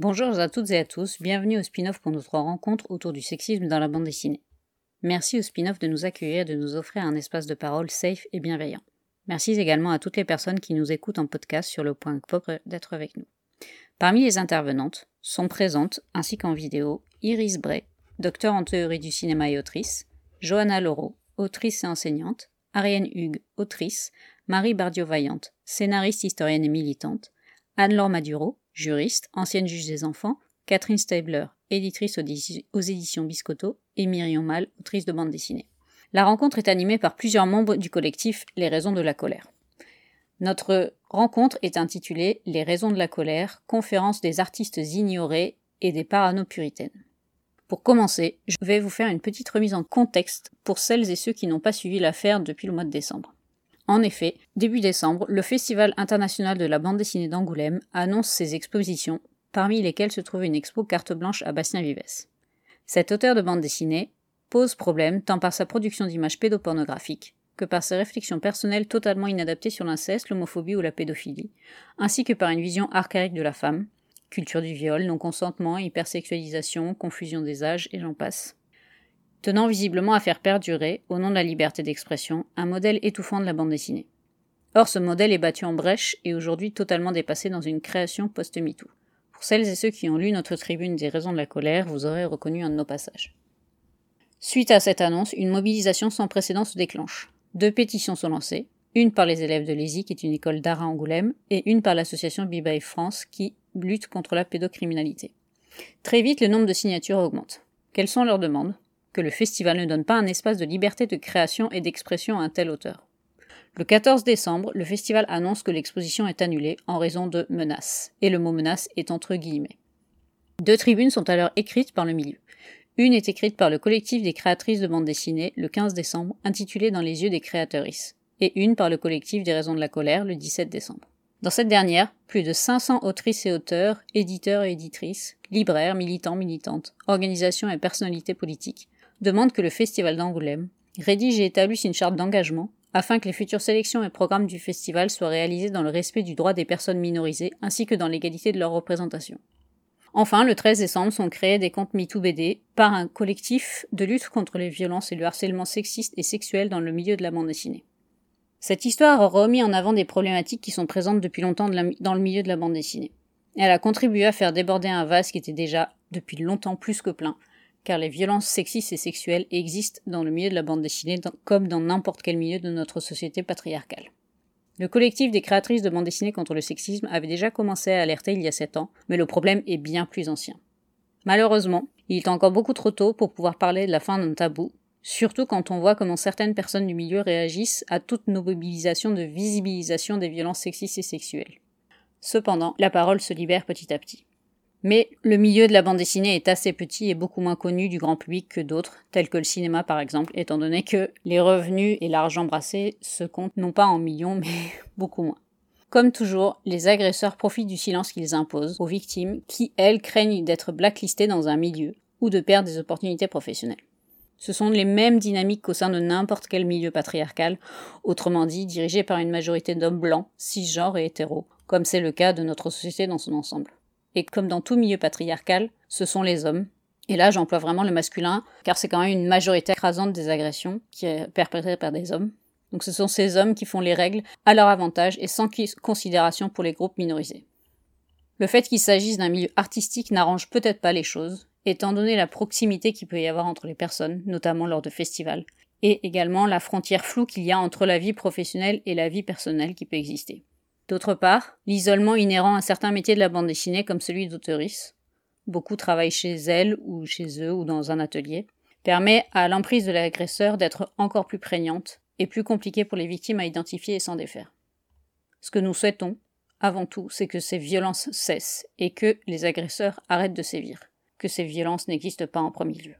Bonjour à toutes et à tous, bienvenue au spin-off pour notre rencontre autour du sexisme dans la bande dessinée. Merci au spin-off de nous accueillir et de nous offrir un espace de parole safe et bienveillant. Merci également à toutes les personnes qui nous écoutent en podcast sur le point d'être avec nous. Parmi les intervenantes sont présentes, ainsi qu'en vidéo, Iris Bray, docteur en théorie du cinéma et autrice, Johanna Laureau, autrice et enseignante, Ariane Hugues, autrice, Marie Bardio-Vaillante, scénariste, historienne et militante, Anne-Laure Maduro, juriste, ancienne juge des enfants, Catherine Stabler, éditrice aux éditions Biscotto, et Myriam Mal, autrice de bande dessinée. La rencontre est animée par plusieurs membres du collectif Les raisons de la colère. Notre rencontre est intitulée Les raisons de la colère, conférence des artistes ignorés et des parano-puritaines. Pour commencer, je vais vous faire une petite remise en contexte pour celles et ceux qui n'ont pas suivi l'affaire depuis le mois de décembre. En effet, début décembre, le Festival international de la bande dessinée d'Angoulême annonce ses expositions, parmi lesquelles se trouve une expo carte blanche à Bastien Vives. Cet auteur de bande dessinée pose problème tant par sa production d'images pédopornographiques que par ses réflexions personnelles totalement inadaptées sur l'inceste, l'homophobie ou la pédophilie, ainsi que par une vision archaïque de la femme, culture du viol, non-consentement, hypersexualisation, confusion des âges, et j'en passe. Tenant visiblement à faire perdurer, au nom de la liberté d'expression, un modèle étouffant de la bande dessinée. Or, ce modèle est battu en brèche et aujourd'hui totalement dépassé dans une création post-MeToo. Pour celles et ceux qui ont lu notre tribune des raisons de la colère, vous aurez reconnu un de nos passages. Suite à cette annonce, une mobilisation sans précédent se déclenche. Deux pétitions sont lancées, une par les élèves de l'ESI, qui est une école d'art à Angoulême, et une par l'association Bibaï France, qui lutte contre la pédocriminalité. Très vite, le nombre de signatures augmente. Quelles sont leurs demandes? Le festival ne donne pas un espace de liberté de création et d'expression à un tel auteur. Le 14 décembre, le festival annonce que l'exposition est annulée en raison de menaces, et le mot menace est entre guillemets. Deux tribunes sont alors écrites par le milieu. Une est écrite par le collectif des créatrices de bande dessinée le 15 décembre, intitulée Dans les yeux des créatrices, et une par le collectif des raisons de la colère le 17 décembre. Dans cette dernière, plus de 500 autrices et auteurs, éditeurs et éditrices, libraires, militants, militantes, organisations et personnalités politiques demandent que le Festival d'Angoulême rédige et établisse une charte d'engagement afin que les futures sélections et programmes du festival soient réalisés dans le respect du droit des personnes minorisées ainsi que dans l'égalité de leur représentation. Enfin, le 13 décembre sont créés des comptes MeToo par un collectif de lutte contre les violences et le harcèlement sexiste et sexuel dans le milieu de la bande dessinée. Cette histoire a remis en avant des problématiques qui sont présentes depuis longtemps dans le milieu de la bande dessinée. Elle a contribué à faire déborder un vase qui était déjà depuis longtemps plus que plein, car les violences sexistes et sexuelles existent dans le milieu de la bande dessinée comme dans n'importe quel milieu de notre société patriarcale. Le collectif des créatrices de bande dessinée contre le sexisme avait déjà commencé à alerter il y a sept ans, mais le problème est bien plus ancien. Malheureusement, il est encore beaucoup trop tôt pour pouvoir parler de la fin d'un tabou, surtout quand on voit comment certaines personnes du milieu réagissent à toute nos mobilisations de visibilisation des violences sexistes et sexuelles. Cependant, la parole se libère petit à petit. Mais le milieu de la bande dessinée est assez petit et beaucoup moins connu du grand public que d'autres, tels que le cinéma par exemple, étant donné que les revenus et l'argent brassé se comptent non pas en millions, mais beaucoup moins. Comme toujours, les agresseurs profitent du silence qu'ils imposent aux victimes qui, elles, craignent d'être blacklistées dans un milieu ou de perdre des opportunités professionnelles. Ce sont les mêmes dynamiques qu'au sein de n'importe quel milieu patriarcal, autrement dit dirigé par une majorité d'hommes blancs, cisgenres et hétéros, comme c'est le cas de notre société dans son ensemble. Et comme dans tout milieu patriarcal, ce sont les hommes. Et là, j'emploie vraiment le masculin, car c'est quand même une majorité écrasante des agressions qui est perpétrée par des hommes. Donc ce sont ces hommes qui font les règles à leur avantage et sans considération pour les groupes minorisés. Le fait qu'il s'agisse d'un milieu artistique n'arrange peut-être pas les choses, étant donné la proximité qu'il peut y avoir entre les personnes, notamment lors de festivals, et également la frontière floue qu'il y a entre la vie professionnelle et la vie personnelle qui peut exister. D'autre part, l'isolement inhérent à certains métiers de la bande dessinée comme celui d'auteurice, beaucoup travaillent chez elles ou chez eux ou dans un atelier, permet à l'emprise de l'agresseur d'être encore plus prégnante et plus compliquée pour les victimes à identifier et s'en défaire. Ce que nous souhaitons, avant tout, c'est que ces violences cessent et que les agresseurs arrêtent de sévir que ces violences n'existent pas en premier lieu.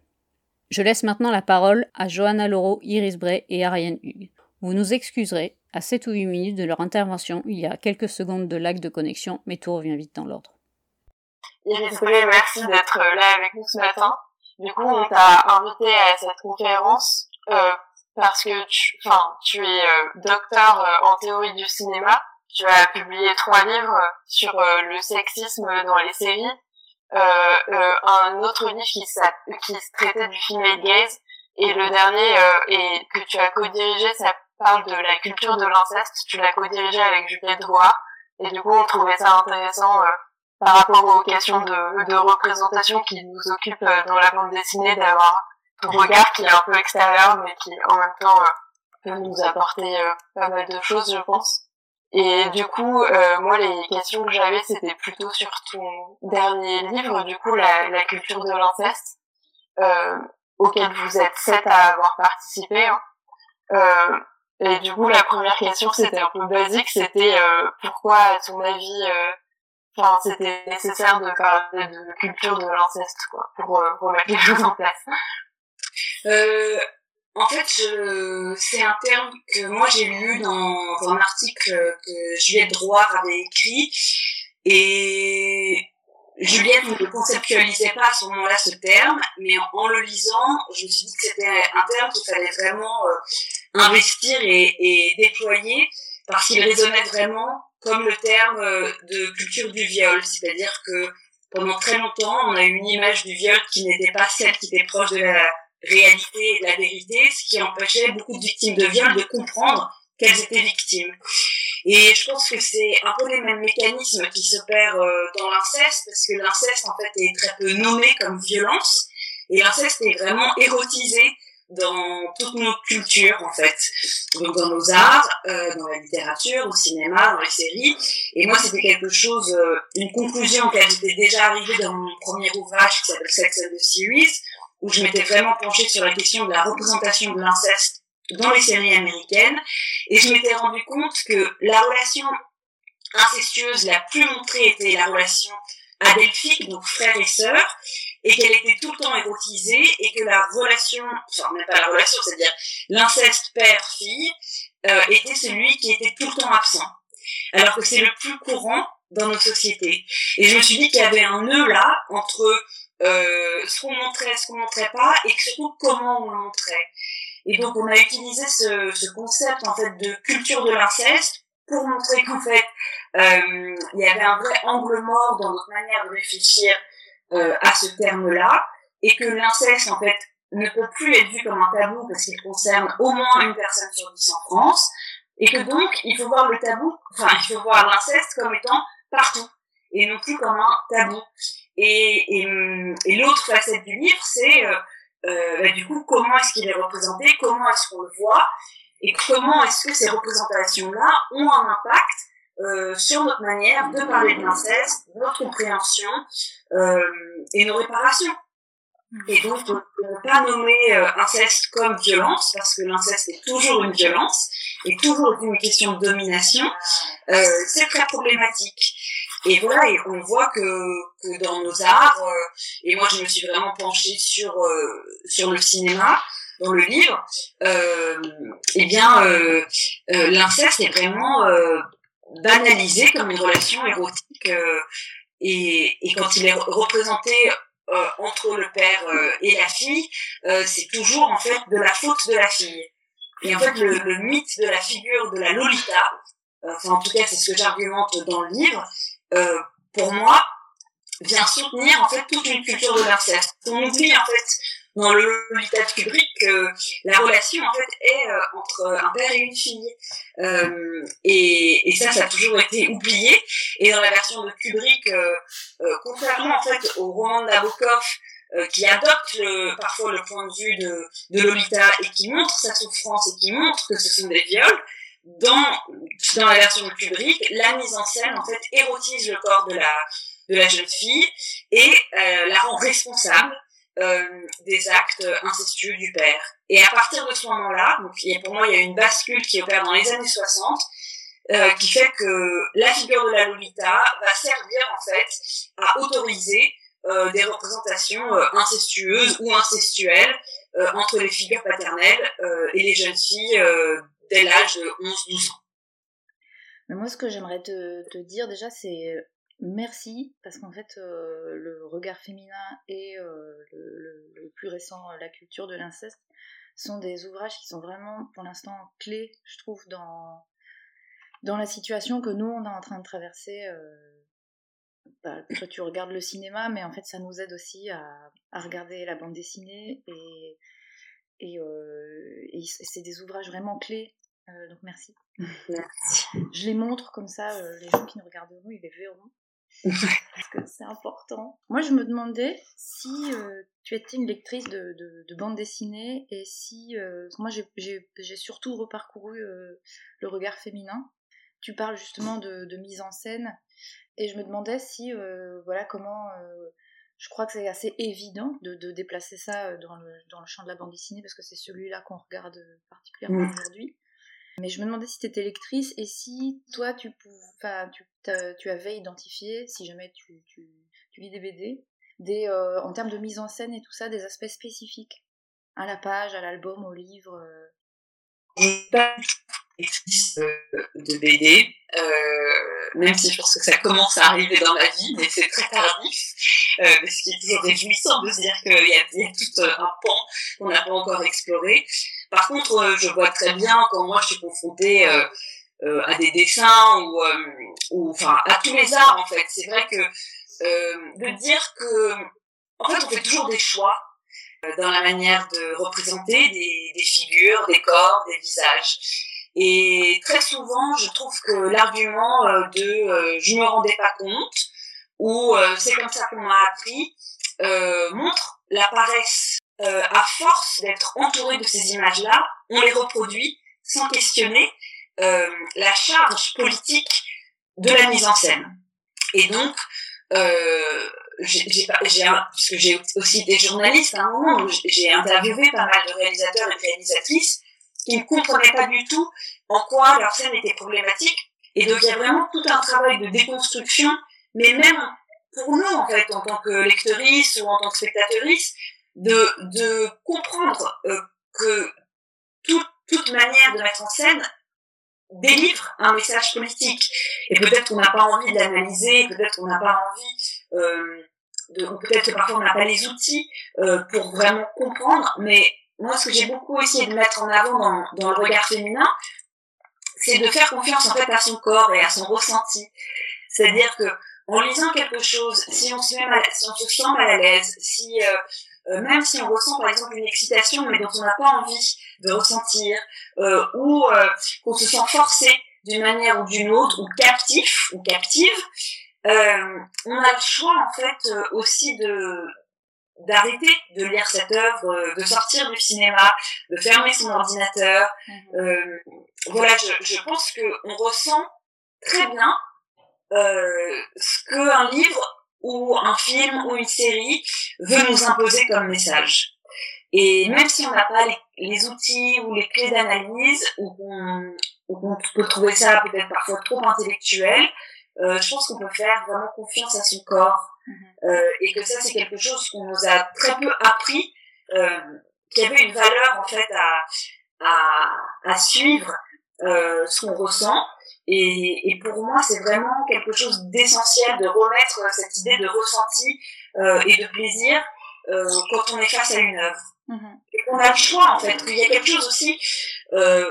Je laisse maintenant la parole à Johanna Laureau, Iris Bray et Ariane Hugues. Vous nous excuserez, à 7 ou 8 minutes de leur intervention, il y a quelques secondes de lag de connexion, mais tout revient vite dans l'ordre. Iris Bray, merci d'être là avec nous ce matin. Du coup, on t'a invité à cette conférence euh, parce que tu, enfin, tu es euh, docteur euh, en théorie du cinéma. Tu as publié trois livres sur le sexisme dans les séries un autre livre qui, qui traitait du female gaze et le dernier et que tu as co-dirigé, ça parle de la culture de l'inceste. Tu l'as co-dirigé avec Juliette Drouard et du coup on trouvait ça intéressant par rapport aux questions de, de représentation qui nous occupent dans la bande dessinée d'avoir ton regard qui est un peu extérieur mais qui en même temps peut nous apporter pas mal de choses je pense. Et du coup, euh, moi, les questions que j'avais, c'était plutôt sur ton dernier livre, du coup, la, la culture de l'inceste, euh, auquel vous êtes sept à avoir participé. Hein. Euh, et du coup, la première question, c'était un peu basique, c'était euh, pourquoi, à ton avis, euh, enfin, c'était nécessaire de parler de culture de l'inceste, quoi, pour euh, remettre les choses en place. Euh, en fait, c'est un terme que moi j'ai lu dans, un article que Juliette Drouard avait écrit et Juliette ne conceptualisait pas à ce moment-là ce terme, mais en, le lisant, je me suis dit que c'était un terme qu'il fallait vraiment euh, investir et, et, déployer parce qu'il résonnait vraiment comme le terme euh, de culture du viol, c'est-à-dire que pendant très longtemps, on a eu une image du viol qui n'était pas celle qui était proche de la réalité et de la vérité, ce qui empêchait beaucoup de victimes de viol de comprendre qu'elles étaient victimes. Et je pense que c'est un peu les mêmes mécanismes qui s'opèrent euh, dans l'inceste, parce que l'inceste, en fait, est très peu nommé comme violence, et l'inceste est vraiment érotisé dans toutes nos cultures, en fait. Donc dans nos arts, euh, dans la littérature, au cinéma, dans les séries. Et moi, c'était quelque chose, euh, une conclusion auquel j'étais déjà arrivée dans mon premier ouvrage qui s'appelle Sex and the Series, où je m'étais vraiment penchée sur la question de la représentation de l'inceste dans les séries américaines, et je m'étais rendu compte que la relation incestueuse la plus montrée était la relation adelphique, donc frère et sœur, et qu'elle était tout le temps érotisée, et que la relation, enfin même pas la relation, c'est-à-dire l'inceste père-fille, euh, était celui qui était tout le temps absent. Alors que c'est le plus courant dans nos sociétés. Et je me suis dit qu'il y avait un nœud là entre euh, ce qu'on montrait, ce qu'on montrait pas, et surtout comment on le montrait. Et donc on a utilisé ce, ce concept en fait de culture de l'inceste pour montrer qu'en fait euh, il y avait un vrai angle mort dans notre manière de réfléchir euh, à ce terme-là, et que l'inceste en fait ne peut plus être vu comme un tabou parce qu'il concerne au moins une personne sur dix en France, et que donc il faut voir le tabou, enfin il faut voir l'inceste comme étant partout et non plus comme un tabou. Et, et, l'autre facette du livre, c'est euh, euh, bah, du coup comment est-ce qu'il est représenté, comment est-ce qu'on le voit, et comment est-ce que ces représentations-là ont un impact euh, sur notre manière de parler de l'inceste, notre compréhension euh, et nos réparations. Et donc, ne pas nommer euh, inceste comme violence, parce que l'inceste est toujours une violence, et toujours une question de domination, euh, c'est très problématique. Et voilà, et on voit que, que dans nos arts, euh, et moi je me suis vraiment penchée sur euh, sur le cinéma, dans le livre, euh, eh bien euh, l'inceste est vraiment banalisé comme une relation érotique, et, et quand il est représenté entre le père et la fille, c'est toujours en fait de la faute de la fille. Et en fait, le, le mythe de la figure de la Lolita, enfin en tout cas c'est ce que j'argumente dans le livre, euh, pour moi, vient soutenir en fait toute une culture de l'inceste. On oublie en fait dans le Lolita de Kubrick que la relation en fait est euh, entre un père et une fille. Euh, et, et, ça, ça a toujours été oublié. Et dans la version de Kubrick, euh, euh contrairement en fait au roman de Nabokov, qui adopte le, parfois le point de vue de, de Lolita et qui montre sa souffrance et qui montre que ce sont des viols, dans, dans la version de Kubrick, la mise en scène en fait érotise le corps de la de la jeune fille et euh, la rend responsable euh, des actes incestueux du père. Et à partir de ce moment-là, donc pour moi il y a une bascule qui opère dans les années 60, euh, qui fait que la figure de la Lolita va servir en fait à autoriser euh, des représentations euh, incestueuses ou incestuelles euh, entre les figures paternelles et les jeunes filles dès l'âge de 11-12 ans. Mais moi, ce que j'aimerais te, dire déjà, c'est euh, merci, parce qu'en fait, euh, le regard féminin et euh, le, plus récent, La culture de l'inceste, sont des ouvrages qui sont vraiment, pour l'instant, clés, je trouve, dans, dans la situation que nous, on est en train de traverser bah, toi tu regardes le cinéma, mais en fait ça nous aide aussi à, à regarder la bande dessinée et, et, euh, et c'est des ouvrages vraiment clés. Euh, donc merci. Merci. Je les montre comme ça, euh, les gens qui nous regarderont, ils les verront. Parce que c'est important. Moi, je me demandais si euh, tu étais une lectrice de, de, de bande dessinée et si. euh, moi, j'ai- surtout reparcouru euh, le regard féminin. Tu parles justement de, de mise en scène et je me demandais si. voilà, comment. je crois que c'est assez évident de, déplacer ça dans le, dans le champ de la bande dessinée parce que c'est celui-là qu'on regarde particulièrement aujourd'hui. Mais je me demandais si tu étais lectrice et si toi tu, enfin, tu, avais identifié, si jamais tu, lis des BD, des, euh, en termes de mise en scène et tout ça, des aspects spécifiques à la page, à l'album, au livre. euh. pas lectrice euh, de BD, même si je pense que ça commence à arriver dans ma vie, mais c'est très tardif, euh, ce qui est toujours réjouissant de se dire qu'il y a, tout un pan qu'on n'a pas encore exploré. Par contre, euh, je vois très bien quand moi je suis confrontée euh, euh, à des dessins ou, enfin à tous les arts en fait. C'est vrai que de dire que en fait on fait toujours des choix dans la manière de représenter des, figures, des corps, des visages. Et très souvent, je trouve que l'argument de euh, je me rendais pas compte ou c'est comme ça qu'on m'a appris montre la paresse. Euh, à force d'être entouré de ces images-là, on les reproduit sans questionner euh, la charge politique de la mise en scène. Et donc, euh, j'ai, parce que j'ai aussi été journaliste à un moment j'ai- interviewé pas mal de réalisateurs et réalisatrices qui ne comprenaient pas du tout en quoi leur scène était problématique. Et donc il y a vraiment tout un travail de déconstruction, mais même pour nous en fait, en tant que lectrice ou en tant que spectatrice, de, de comprendre euh, que toute, toute manière de mettre en scène délivre un message politique. Et peut-être qu'on n'a pas envie de l'analyser, peut-être qu'on n'a pas envie euh, de, peut-être que parfois on n'a pas les outils euh, pour vraiment comprendre. Mais moi, ce que j'ai beaucoup essayé de mettre en avant dans, dans le regard féminin, c'est de faire confiance en fait à son corps et à son ressenti. C'est-à-dire que en lisant quelque chose, si on se met mal, si on se sent mal à l'aise, si euh, euh, même si on ressent par exemple une excitation mais dont on n'a pas envie de ressentir, euh, ou euh, qu'on se sent forcé d'une manière ou d'une autre, ou captif ou captive, euh, on a le choix en fait euh, aussi de d'arrêter de lire cette œuvre, euh, de sortir du cinéma, de fermer son ordinateur. Euh, voilà, je, je pense que on ressent très bien euh, ce qu'un livre ou un film ou une série veut nous imposer comme message. Et même si on n'a pas les, les outils ou les clés d'analyse, ou qu'on ou qu'on peut trouver ça peut-être parfois trop intellectuel, euh, je pense qu'on peut faire vraiment confiance à son corps. Euh, et que ça, c'est quelque chose qu'on nous a très peu appris, euh, qui avait une valeur en fait à, à, à suivre euh, ce qu'on ressent. Et, et pour moi, c'est vraiment quelque chose d'essentiel de remettre cette idée de ressenti euh, et de plaisir euh, quand on est face à une œuvre. Et qu'on a le choix, en fait, qu'il y a quelque chose aussi euh,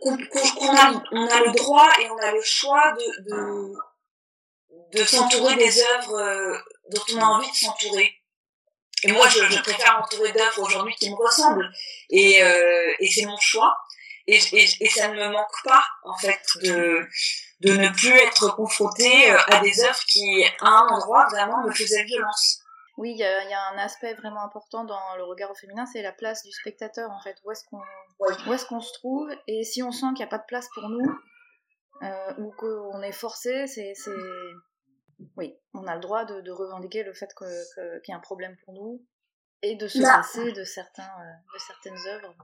qu'on a, on a le droit et on a le choix de, de, de s'entourer des œuvres euh, dont on a envie de s'entourer. Et moi, je, je préfère m'entourer d'œuvres aujourd'hui qui me ressemblent. Et, euh, et c'est mon choix. Et, et, et ça ne me manque pas, en fait, de, de ne plus être confrontée euh, à des œuvres qui, à un endroit, vraiment me faisaient violence. Oui, il y, a il y a un aspect vraiment important dans le regard au féminin, c'est la place du spectateur en fait. Où est-ce qu'on Ouais. où est-ce qu'on se trouve? Et si on sent qu'il n'y a pas de place pour nous, euh, ou qu'on est forcé, c'est c'est- oui, on a le droit de, de revendiquer le fait que- qu'il y a un problème pour nous et de se passer de certains euh, de certaines œuvres.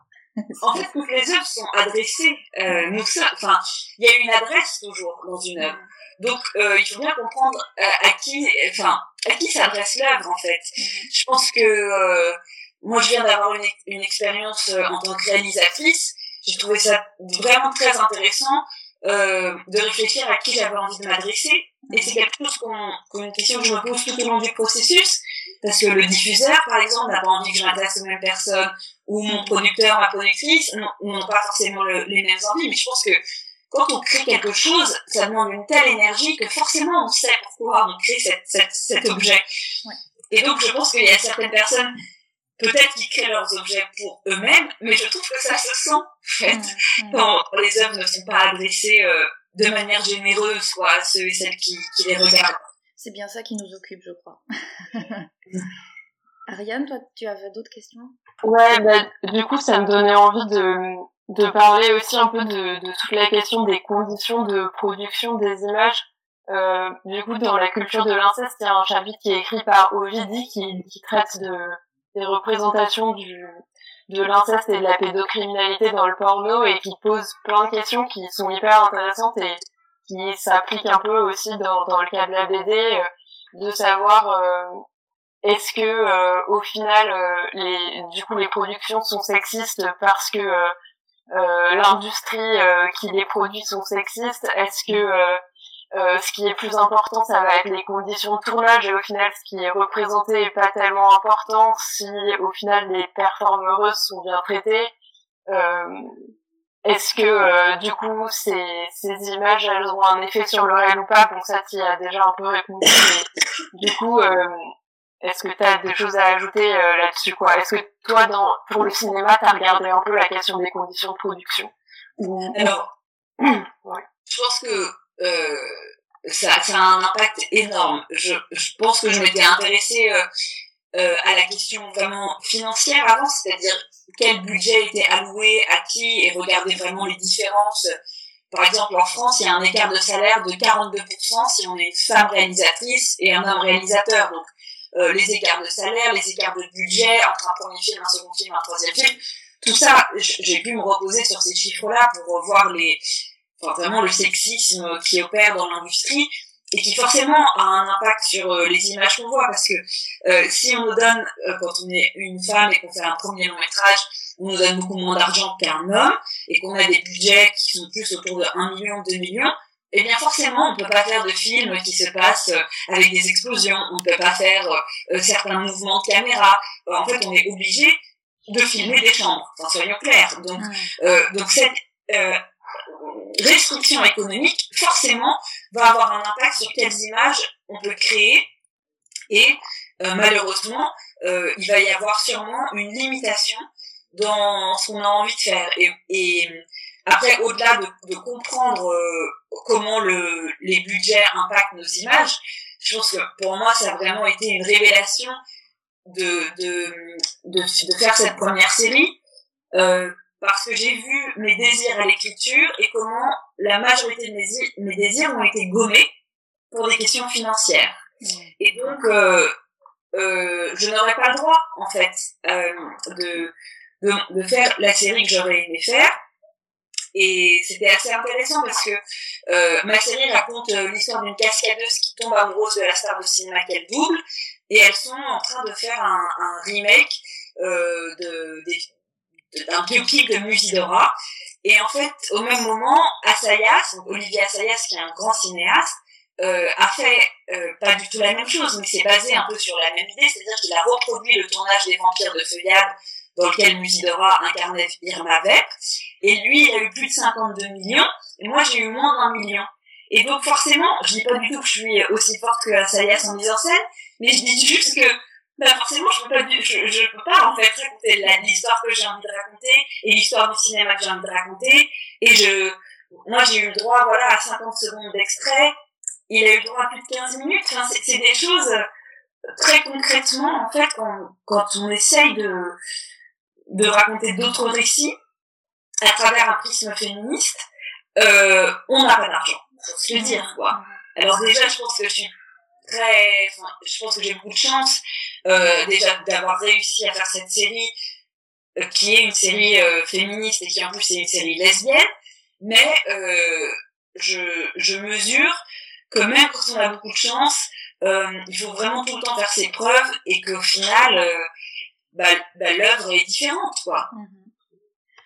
En fait, toutes les œuvres sont adressées. Euh, nous enfin, il y a une adresse toujours dans une œuvre. Donc, euh, il faut bien comprendre euh, à qui, enfin, à qui s'adresse l'œuvre en fait. Je pense que euh, moi, je viens d'avoir une, une expérience euh, en tant que réalisatrice. J'ai trouvé ça vraiment très intéressant euh, de réfléchir à qui j'avais envie de m'adresser. Et c'est quelque chose qu'on, qu'on- une question que je me pose tout au long du processus, parce que le diffuseur, par exemple, n'a pas envie que je m'adresse aux mêmes personnes, ou mon producteur, ma productrice, n'ont pas forcément le- les mêmes envies. Mais je pense que quand on crée quelque chose, ça demande une telle énergie que forcément on sait pourquoi on crée cette, cette, cet objet. Ouais. Et donc je pense qu'il y a certaines personnes, peut-être qui créent leurs objets pour eux-mêmes, mais je trouve que ça se sent en fait quand les œuvres ne sont pas adressées euh, de manière généreuse quoi, à ceux et celles qui, qui les regardent. C'est bien ça qui nous occupe, je crois. Ariane, toi, tu avais d'autres questions? Ouais, bah, du coup, ça me donnait envie de, de parler aussi un peu de, de toute la question des conditions de production des images. Euh, du coup, dans la culture de l'inceste, il y a un chapitre qui est écrit par Ovidi qui, qui traite de, des représentations du, de l'inceste et de la pédocriminalité dans le porno et qui pose plein de questions qui sont hyper intéressantes et qui s'appliquent un peu aussi dans, dans le cas de la BD, euh, de savoir euh, est-ce que euh, au final euh, les du coup les productions sont sexistes parce que euh, l'industrie qui les produit sont sexistes? Est-ce que ce qui est plus important, ça va être les conditions de tournage et au final, ce qui est représenté est pas tellement important si au final les performeuses sont bien traitées? Est-ce que du coup ces, ces images elles ont un effet sur le réel ou pas? Bon ça tu as déjà un peu répondu. Mais, du coup est-ce que tu as des choses à ajouter euh, là-dessus quoi? Est-ce que toi, dans, pour le cinéma, tu as regardé un peu la question des conditions de production? Alors, ouais. je pense que euh, ça, ça, a un impact énorme. Je, je pense que je m'étais intéressée euh, euh, à la question vraiment financière avant, c'est-à-dire quel budget était alloué à qui et regarder vraiment les différences. Par exemple, en France, il y a un écart de salaire de 42% si on est une femme réalisatrice et un homme réalisateur. Donc, euh, les écarts de salaire, les écarts de budget entre un premier film, un second film, un troisième film. Tout ça, j'ai pu me reposer sur ces chiffres-là pour voir les, enfin, vraiment le sexisme qui opère dans l'industrie et qui forcément a un impact sur euh, les images qu'on voit parce que euh, si on nous donne quand on est une femme et qu'on fait un premier long métrage on nous donne beaucoup moins d'argent qu'un homme et qu'on a des budgets qui sont plus autour de 1 million 2 millions eh bien forcément, on peut pas faire de film qui se passe euh, avec des explosions, on peut pas faire euh, euh, certains mouvements de caméra. En fait, on est obligé de filmer des chambres, enfin, soyons clairs. Donc, donc cette restriction économique, forcément, va avoir un impact sur quelles images on peut créer. Et malheureusement, il va y avoir sûrement une limitation dans ce qu'on a envie de faire. Et, et après, au-delà de, de, comprendre euh, comment le, les budgets impactent nos images, je pense que pour moi, ça a vraiment été une révélation de, de, de, de faire cette première série, euh, parce que j'ai vu mes désirs à l'écriture et comment la majorité de mes, mes désirs ont été gommés pour des questions financières. Et donc, euh, euh, je n'aurais pas le droit, en fait, euh, de, de, de faire la série que j'aurais aimé faire et c'était assez intéressant parce que euh, ma série raconte euh, l'histoire d'une cascadeuse qui tombe amoureuse de la star de cinéma qu'elle double. Et elles sont en train de faire un, un remake euh, de, d'un biopic de Musidora. Et en fait, au même moment, Assayas, donc Olivier Assayas, qui est un grand cinéaste, euh, a fait euh, pas du tout la même chose, mais c'est basé un peu sur la même idée, c'est-à-dire qu'il a reproduit le tournage des vampires de Feuillade dans lequel Musidora incarnait Irma Vep. Et lui, il a eu plus de 52 millions, et moi, j'ai eu moins d'un million. Et donc, forcément, je dis pas du tout que je suis aussi forte que Asayas en mise en scène, mais je dis juste que, bah, forcément, je peux pas, je, peux pas, en fait, raconter l'histoire que j'ai envie de raconter, et l'histoire du cinéma que j'ai envie de raconter, et je, moi, j'ai eu le droit, voilà, à 50 secondes d'extrait, il a eu le droit à plus de 15 minutes, enfin, c'est des choses, très concrètement, en fait, quand, quand on essaye de, de raconter d'autres récits à travers un prisme féministe, euh, on n'a pas d'argent, faut se le dire, quoi. Alors déjà, je pense que je suis très, je pense que j'ai beaucoup de chance, euh, déjà d'avoir réussi à faire cette série, euh, qui est une série euh, féministe et qui en plus est une série lesbienne, mais euh, je, je mesure que même quand on a beaucoup de chance, euh, il faut vraiment tout le temps faire ses preuves et qu'au final, bah, bah l'œuvre est différente, quoi. Mhm.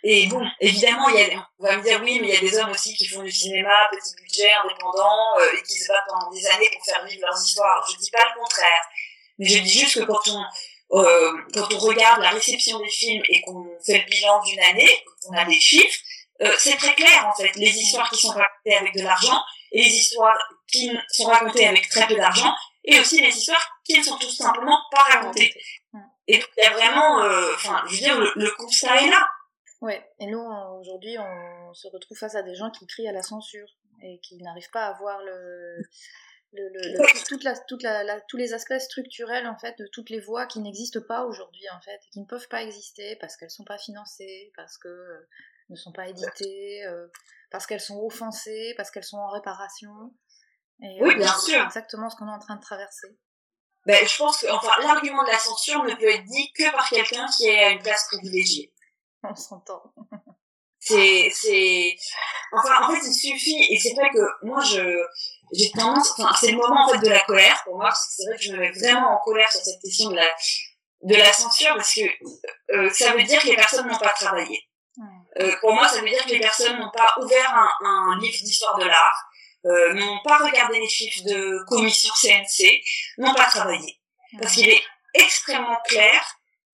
Et bon, évidemment, il y a, on va me dire oui, mais il y a des hommes aussi qui font du cinéma, petit budget, indépendant, euh, et qui se battent pendant des années pour faire vivre leurs histoires. Je dis pas le contraire, mais je dis juste que quand on euh, quand on regarde la réception des films et qu'on fait le bilan d'une année, qu'on a des chiffres, euh, c'est très clair en fait, les histoires qui sont racontées avec de l'argent et les histoires qui sont racontées avec très peu d'argent et aussi les histoires qui ne sont tout simplement pas racontées. Et donc il y a vraiment, euh, enfin, je veux dire, le, constat est là. Ouais, et nous aujourd'hui on se retrouve face à des gens qui crient à la censure et qui n'arrivent pas à voir le, le, le, toute la, toute la, tous les aspects structurels en fait de toutes les voies qui n'existent pas aujourd'hui en fait et qui ne peuvent pas exister parce qu'elles sont pas financées parce que euh, ne sont pas éditées euh, parce qu'elles sont offensées parce qu'elles sont en réparation. Et, oui euh, bien sûr. exactement ce qu'on est en train de traverser. Ben, je pense que enfin l'argument de la censure ne peut être dit que par quelqu'un qui est à une place privilégiée on s'entend. C'est c'est enfin en fait il suffit et c'est vrai que moi je j'ai tendance enfin c'est le moment en fait de la colère pour moi parce que c'est vrai que je me mets vraiment en colère sur cette question de la de la censure parce que euh, ça veut dire que les personnes n'ont pas travaillé. Euh, pour moi ça veut dire que les personnes n'ont pas ouvert un, un livre d'histoire de l'art euh, n'ont pas regardé les chiffres de commission CNC n'ont pas travaillé. Parce qu'il est extrêmement clair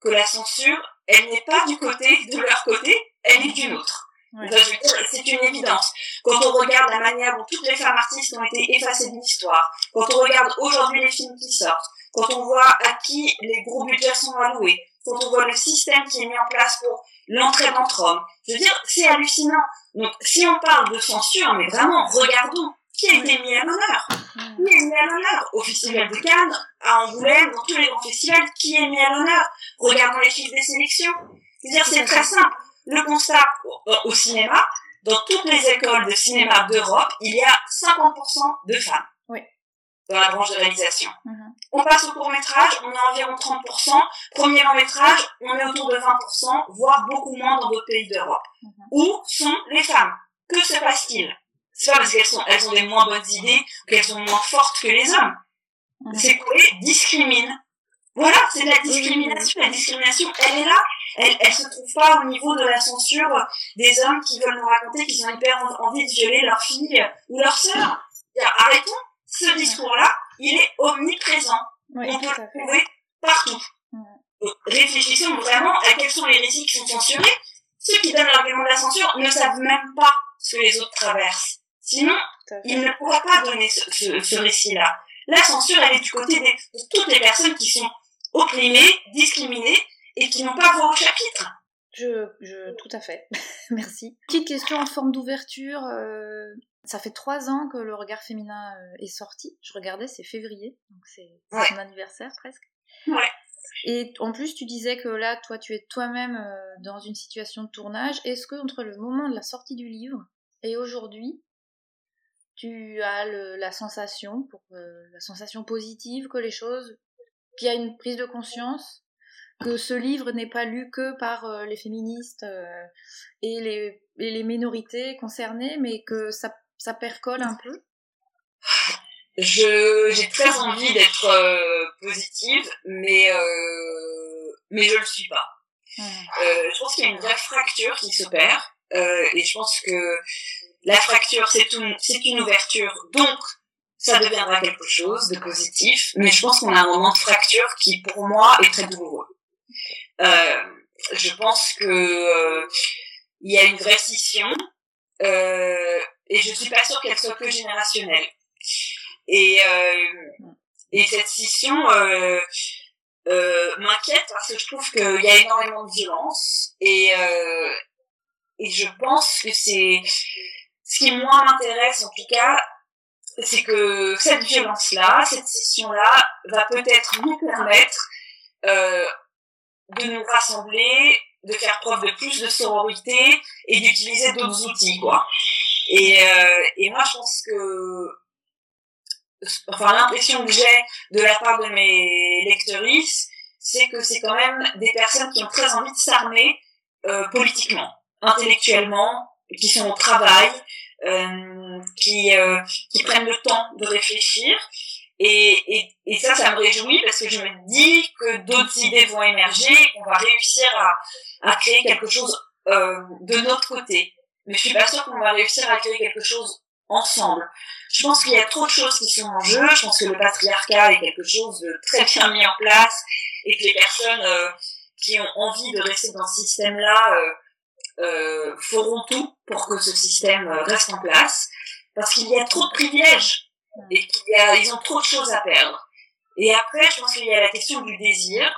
que la censure elle n'est pas du côté de leur côté elle est d'une autre. C'est une évidence. Quand on regarde la manière dont toutes les femmes artistes ont été effacées de l'histoire, quand on regarde aujourd'hui les films qui sortent, quand on voit à qui les gros budgets sont alloués, quand on voit le système qui est mis en place pour l'entrée d'entre hommes, je veux dire, c'est hallucinant. Donc, si on parle de censure, mais vraiment, regardons qui a été mis à l'honneur. Qui est mis à l'honneur Au Festival de Cannes, à Angoulême, dans tous les grands festivals, qui est mis à l'honneur Regardons les chiffres des sélections. C'est-à-dire, c'est très simple le constat au, cinéma, dans toutes les écoles de cinéma d'Europe, il y a 50% de femmes. Oui. Dans la branche de réalisation. Mhm. On passe au court métrage, on est environ 30%. Premier long métrage, on est autour de 20%, voire beaucoup moins dans d'autres pays d'Europe. Mhm. Où sont les femmes? Que se passe-t-il? C'est pas parce qu'elles sont, elles ont des moins bonnes idées, qu'elles sont moins fortes que les hommes. Mhm. C'est quoi discriminent voilà, c'est de la discrimination. La discrimination, elle est là. Elle, elle se trouve pas au niveau de la censure des hommes qui veulent nous raconter qu'ils ont hyper envie de violer leur fille ou leur sœur. Arrêtons. Ce discours-là, il est omniprésent. On peut le trouver partout. réfléchissons vraiment à quels sont les récits qui sont censurés. Ceux qui donnent l'argument de la censure ne savent même pas ce que les autres traversent. Sinon, ils ne pourraient pas donner ce, ce, ce récit-là. La censure, elle est du côté des, de toutes les personnes qui sont opprimés, discriminés et qui n'ont pas voix au chapitre. Je, je, tout à fait. Merci. Petite question en forme d'ouverture. Euh, ça fait trois ans que le regard féminin euh, est sorti. Je regardais, c'est février, donc c'est son anniversaire presque. Ouais. Et en plus, tu disais que là, toi, tu es toi-même euh, dans une situation de tournage. Est-ce que entre le moment de la sortie du livre et aujourd'hui, tu as le, la sensation, pour, la sensation positive que les choses qu'il y a une prise de conscience, que ce livre n'est pas lu que par euh, les féministes euh, et, les, et, les, minorités concernées, mais que ça, ça percole un peu. Je j'ai très envie d'être euh, positive mais mais je le suis pas. Je pense qu'il y a une vraie fracture qui s'opère et je pense que la fracture c'est c'est une ouverture donc ça deviendra quelque chose de positif, mais je pense qu'on a un moment de fracture qui, pour moi, est très douloureux. Euh, je pense que euh, il y a une vraie scission, euh, et je suis pas sûre qu'elle soit que générationnelle. Et, euh, et cette scission euh, euh, m'inquiète parce que je trouve qu'il y a énormément de violence, et, et je pense que c'est ce qui moi m'intéresse en tout cas, c'est que cette violence-là, cette session-là, va peut-être nous permettre euh, de nous rassembler, de faire preuve de plus de sororité et d'utiliser d'autres outils, quoi. Et, euh, et moi, je pense que, enfin, l'impression que j'ai de la part de mes lectrices, c'est que c'est quand même des personnes qui ont très envie de s'armer euh, politiquement, intellectuellement, qui sont au travail, euh, qui, euh, qui prennent le temps de réfléchir. Et, et, et, ça, ça me réjouit parce que je me dis que d'autres idées vont émerger, qu'on va réussir à, à créer quelque chose euh, de notre côté. Mais je suis pas sûre qu'on va réussir à créer quelque chose ensemble. Je pense qu'il y a trop de choses qui sont en jeu. Je pense que le patriarcat est quelque chose de très bien mis en place et que les personnes euh, qui ont envie de rester dans ce système-là euh, feront tout pour que ce système euh, reste en place, parce qu'il y a trop de privilèges et qu'il y a, ils ont trop de choses à perdre. Et après, je pense qu'il y a la question du désir,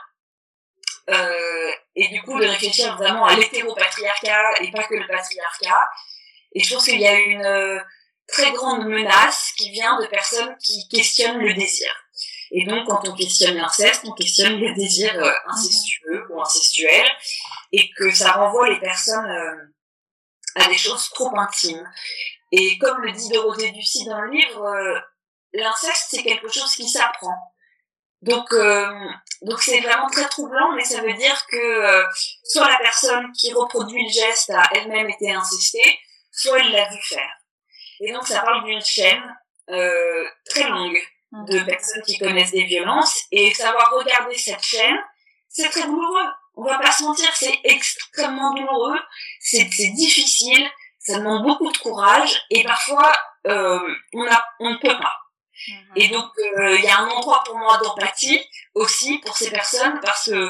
euh, et du coup de réfléchir vraiment à l'hétéropatriarcat et pas que le patriarcat. Et je pense qu'il y a une euh, très grande menace qui vient de personnes qui questionnent le désir. Et donc, quand on questionne l'inceste, on questionne le désir euh, incestueux ou incestuel, et que ça renvoie les personnes euh, à des choses trop intimes. Et comme le dit Dorothée Ducy dans le livre, euh, l'inceste, c'est quelque chose qui s'apprend. Donc, donc c'est vraiment très troublant, mais ça veut dire que soit la personne qui reproduit le geste a elle-même été incestée, soit elle l'a vu faire. Et donc, ça parle d'une chaîne très longue de personnes qui connaissent des violences et savoir regarder cette chaîne, c'est très douloureux. On va pas se mentir, c'est extrêmement douloureux, c'est difficile, ça demande beaucoup de courage et parfois euh, on, a, on ne peut pas. Mhm. Et donc euh, il y a un endroit pour moi d'empathie aussi pour ces personnes parce que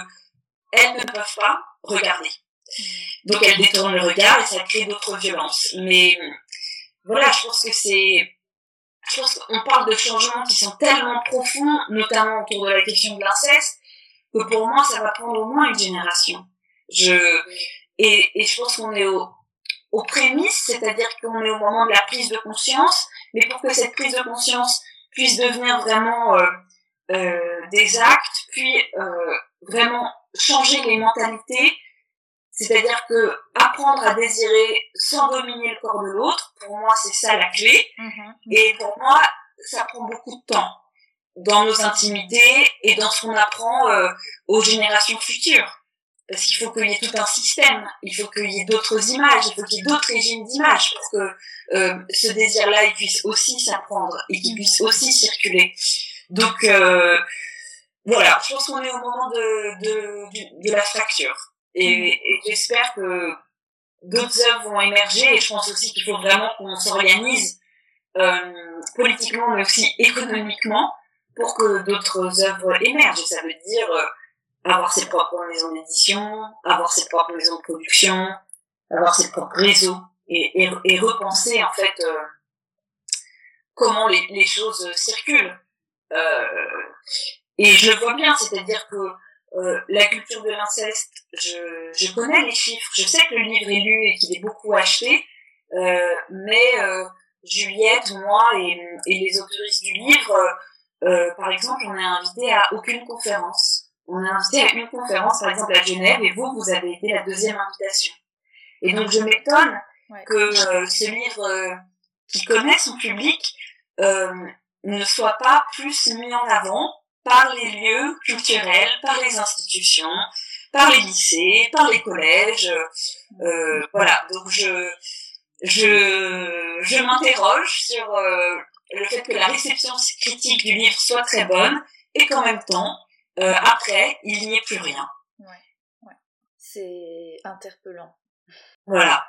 elles ne peuvent pas regarder. Mhm. Donc elles détournent le regard et ça crée d'autres violences. Mais voilà, je pense que c'est je pense qu'on parle de changements qui sont tellement profonds, notamment autour de la question de l'inceste, que pour moi, ça va prendre au moins une génération. Je, et, et je pense qu'on est au, aux prémices, c'est-à-dire qu'on est au moment de la prise de conscience, mais pour que cette prise de conscience puisse devenir vraiment euh, euh, des actes, puis euh, vraiment changer les mentalités, c'est-à-dire que apprendre à désirer sans dominer le corps de l'autre, pour moi, c'est ça la clé. Mhm. Et pour moi, ça prend beaucoup de temps dans nos intimités et dans ce qu'on apprend euh, aux générations futures. Parce qu'il faut qu'il y ait tout un système, il faut qu'il y ait d'autres images, il faut qu'il y ait d'autres régimes d'images pour que euh, ce désir-là il puisse aussi s'apprendre et qu'il puisse aussi circuler. Donc euh, voilà, je pense qu'on est au moment de, de, de la fracture. Et, et j'espère que d'autres œuvres vont émerger. Et je pense aussi qu'il faut vraiment qu'on s'organise euh, politiquement, mais aussi économiquement, pour que d'autres œuvres émergent. Ça veut dire euh, avoir ses propres maisons d'édition, avoir ses propres maisons de production, avoir ses propres réseaux, et, et, et repenser en fait euh, comment les, les choses circulent. Euh, et je le vois bien, c'est-à-dire que euh, la culture de l'inceste, je, je, connais les chiffres, je sais que le livre est lu et qu'il est beaucoup acheté, euh, mais euh, Juliette, moi et, et, les autoristes du livre, euh, par exemple, on est invité à aucune conférence. On est invité à une conférence, par exemple à Genève, et vous, vous avez été la deuxième invitation. Et donc je m'étonne que ce livre qui connaît son public ne soit pas plus mis en avant par les lieux culturels, par les institutions, par les lycées, par les collèges. Euh, voilà, donc je je je m'interroge sur euh, le fait que la réception critique du livre soit très bonne et qu'en même temps, euh, après, il n'y ait plus rien. Ouais, ouais. C'est interpellant. Voilà.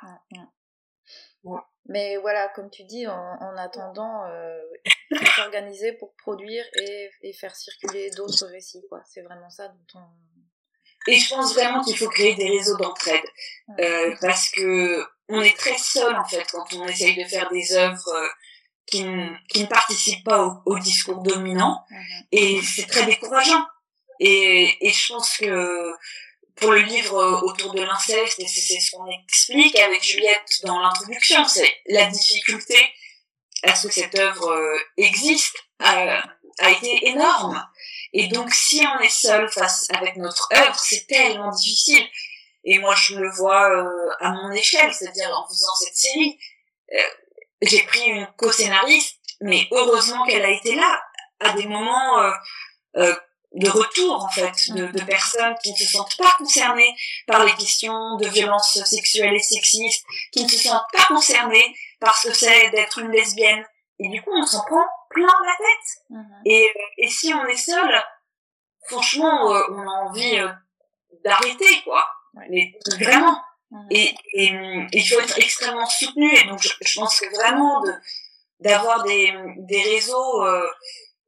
Mais voilà, comme tu dis, en, attendant, euh, s'organiser pour produire et, et faire circuler d'autres récits, quoi. C'est vraiment ça dont on... Et je pense vraiment qu'il faut créer des réseaux d'entraide, euh, parce que on est très seul en fait quand on essaye de faire des œuvres euh, qui, ne, qui ne participent pas au, au discours dominant, et c'est très décourageant. Et, et je pense que pour le livre euh, autour de l'inceste, et c'est ce qu'on explique avec Juliette dans l'introduction, c'est la difficulté à ce que cette œuvre euh, existe a, a, été énorme. Et donc, si on est seul face avec notre œuvre, c'est tellement difficile. Et moi, je le vois euh, à mon échelle, c'est-à-dire en faisant cette série, j'ai pris une co-scénariste, mais heureusement qu'elle a été là à des moments euh, de retour en fait de, de, personnes qui ne se sentent pas concernées par les questions de violence sexuelle et sexiste, qui ne se sentent pas concernées par ce que c'est d'être une lesbienne. Et du coup, on s'en prend plein la tête. Mhm. Et, et si on est seul, franchement, euh, on a envie euh, d'arrêter quoi. Mais vraiment. Mhm. Et, il faut être extrêmement soutenu. Et donc, je, pense que vraiment de d'avoir des, des réseaux euh,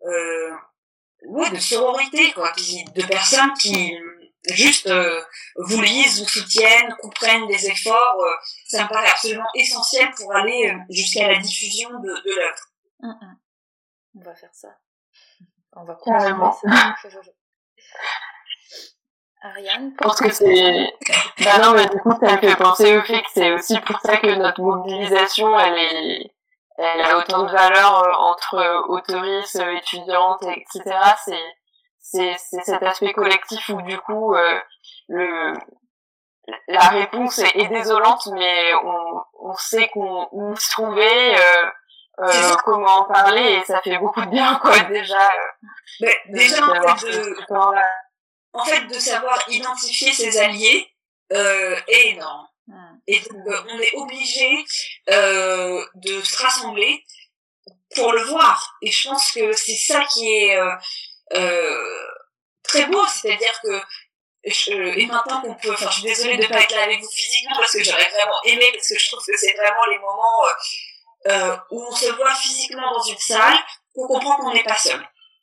euh, ouais, de sororité, quoi, qui, de personnes qui, juste vous lisent, vous soutiennent, comprennent des efforts. ça me paraît absolument essentiel pour aller jusqu'à la diffusion de, de l'œuvre. On va faire ça. On va continuer ça. Ariane Je pense que c'est... Bah non, mais du coup, ça me fait penser au fait que c'est aussi pour ça que notre mobilisation, elle est... Elle a autant de valeur euh, entre autoristes, étudiantes, etc. C'est, c'est, c'est cet aspect collectif où du coup, euh, le, la réponse est, désolante, mais on, on sait qu'on où se trouver, euh, euh, comment en parler, et ça fait beaucoup de bien, quoi, déjà. Euh, déjà, en fait, de, en fait, de savoir identifier ses alliés euh, est énorme. Et donc, euh, on est obligé euh, de se rassembler pour le voir. Et je pense que c'est ça qui est euh, euh très beau, c'est-à-dire que je, et maintenant qu'on peut, enfin, je suis désolée de pas être là avec vous physiquement parce que j'aurais vraiment aimé, parce que je trouve que c'est vraiment les moments euh, où on se voit physiquement dans une salle, qu'on comprend qu'on n'est pas seul.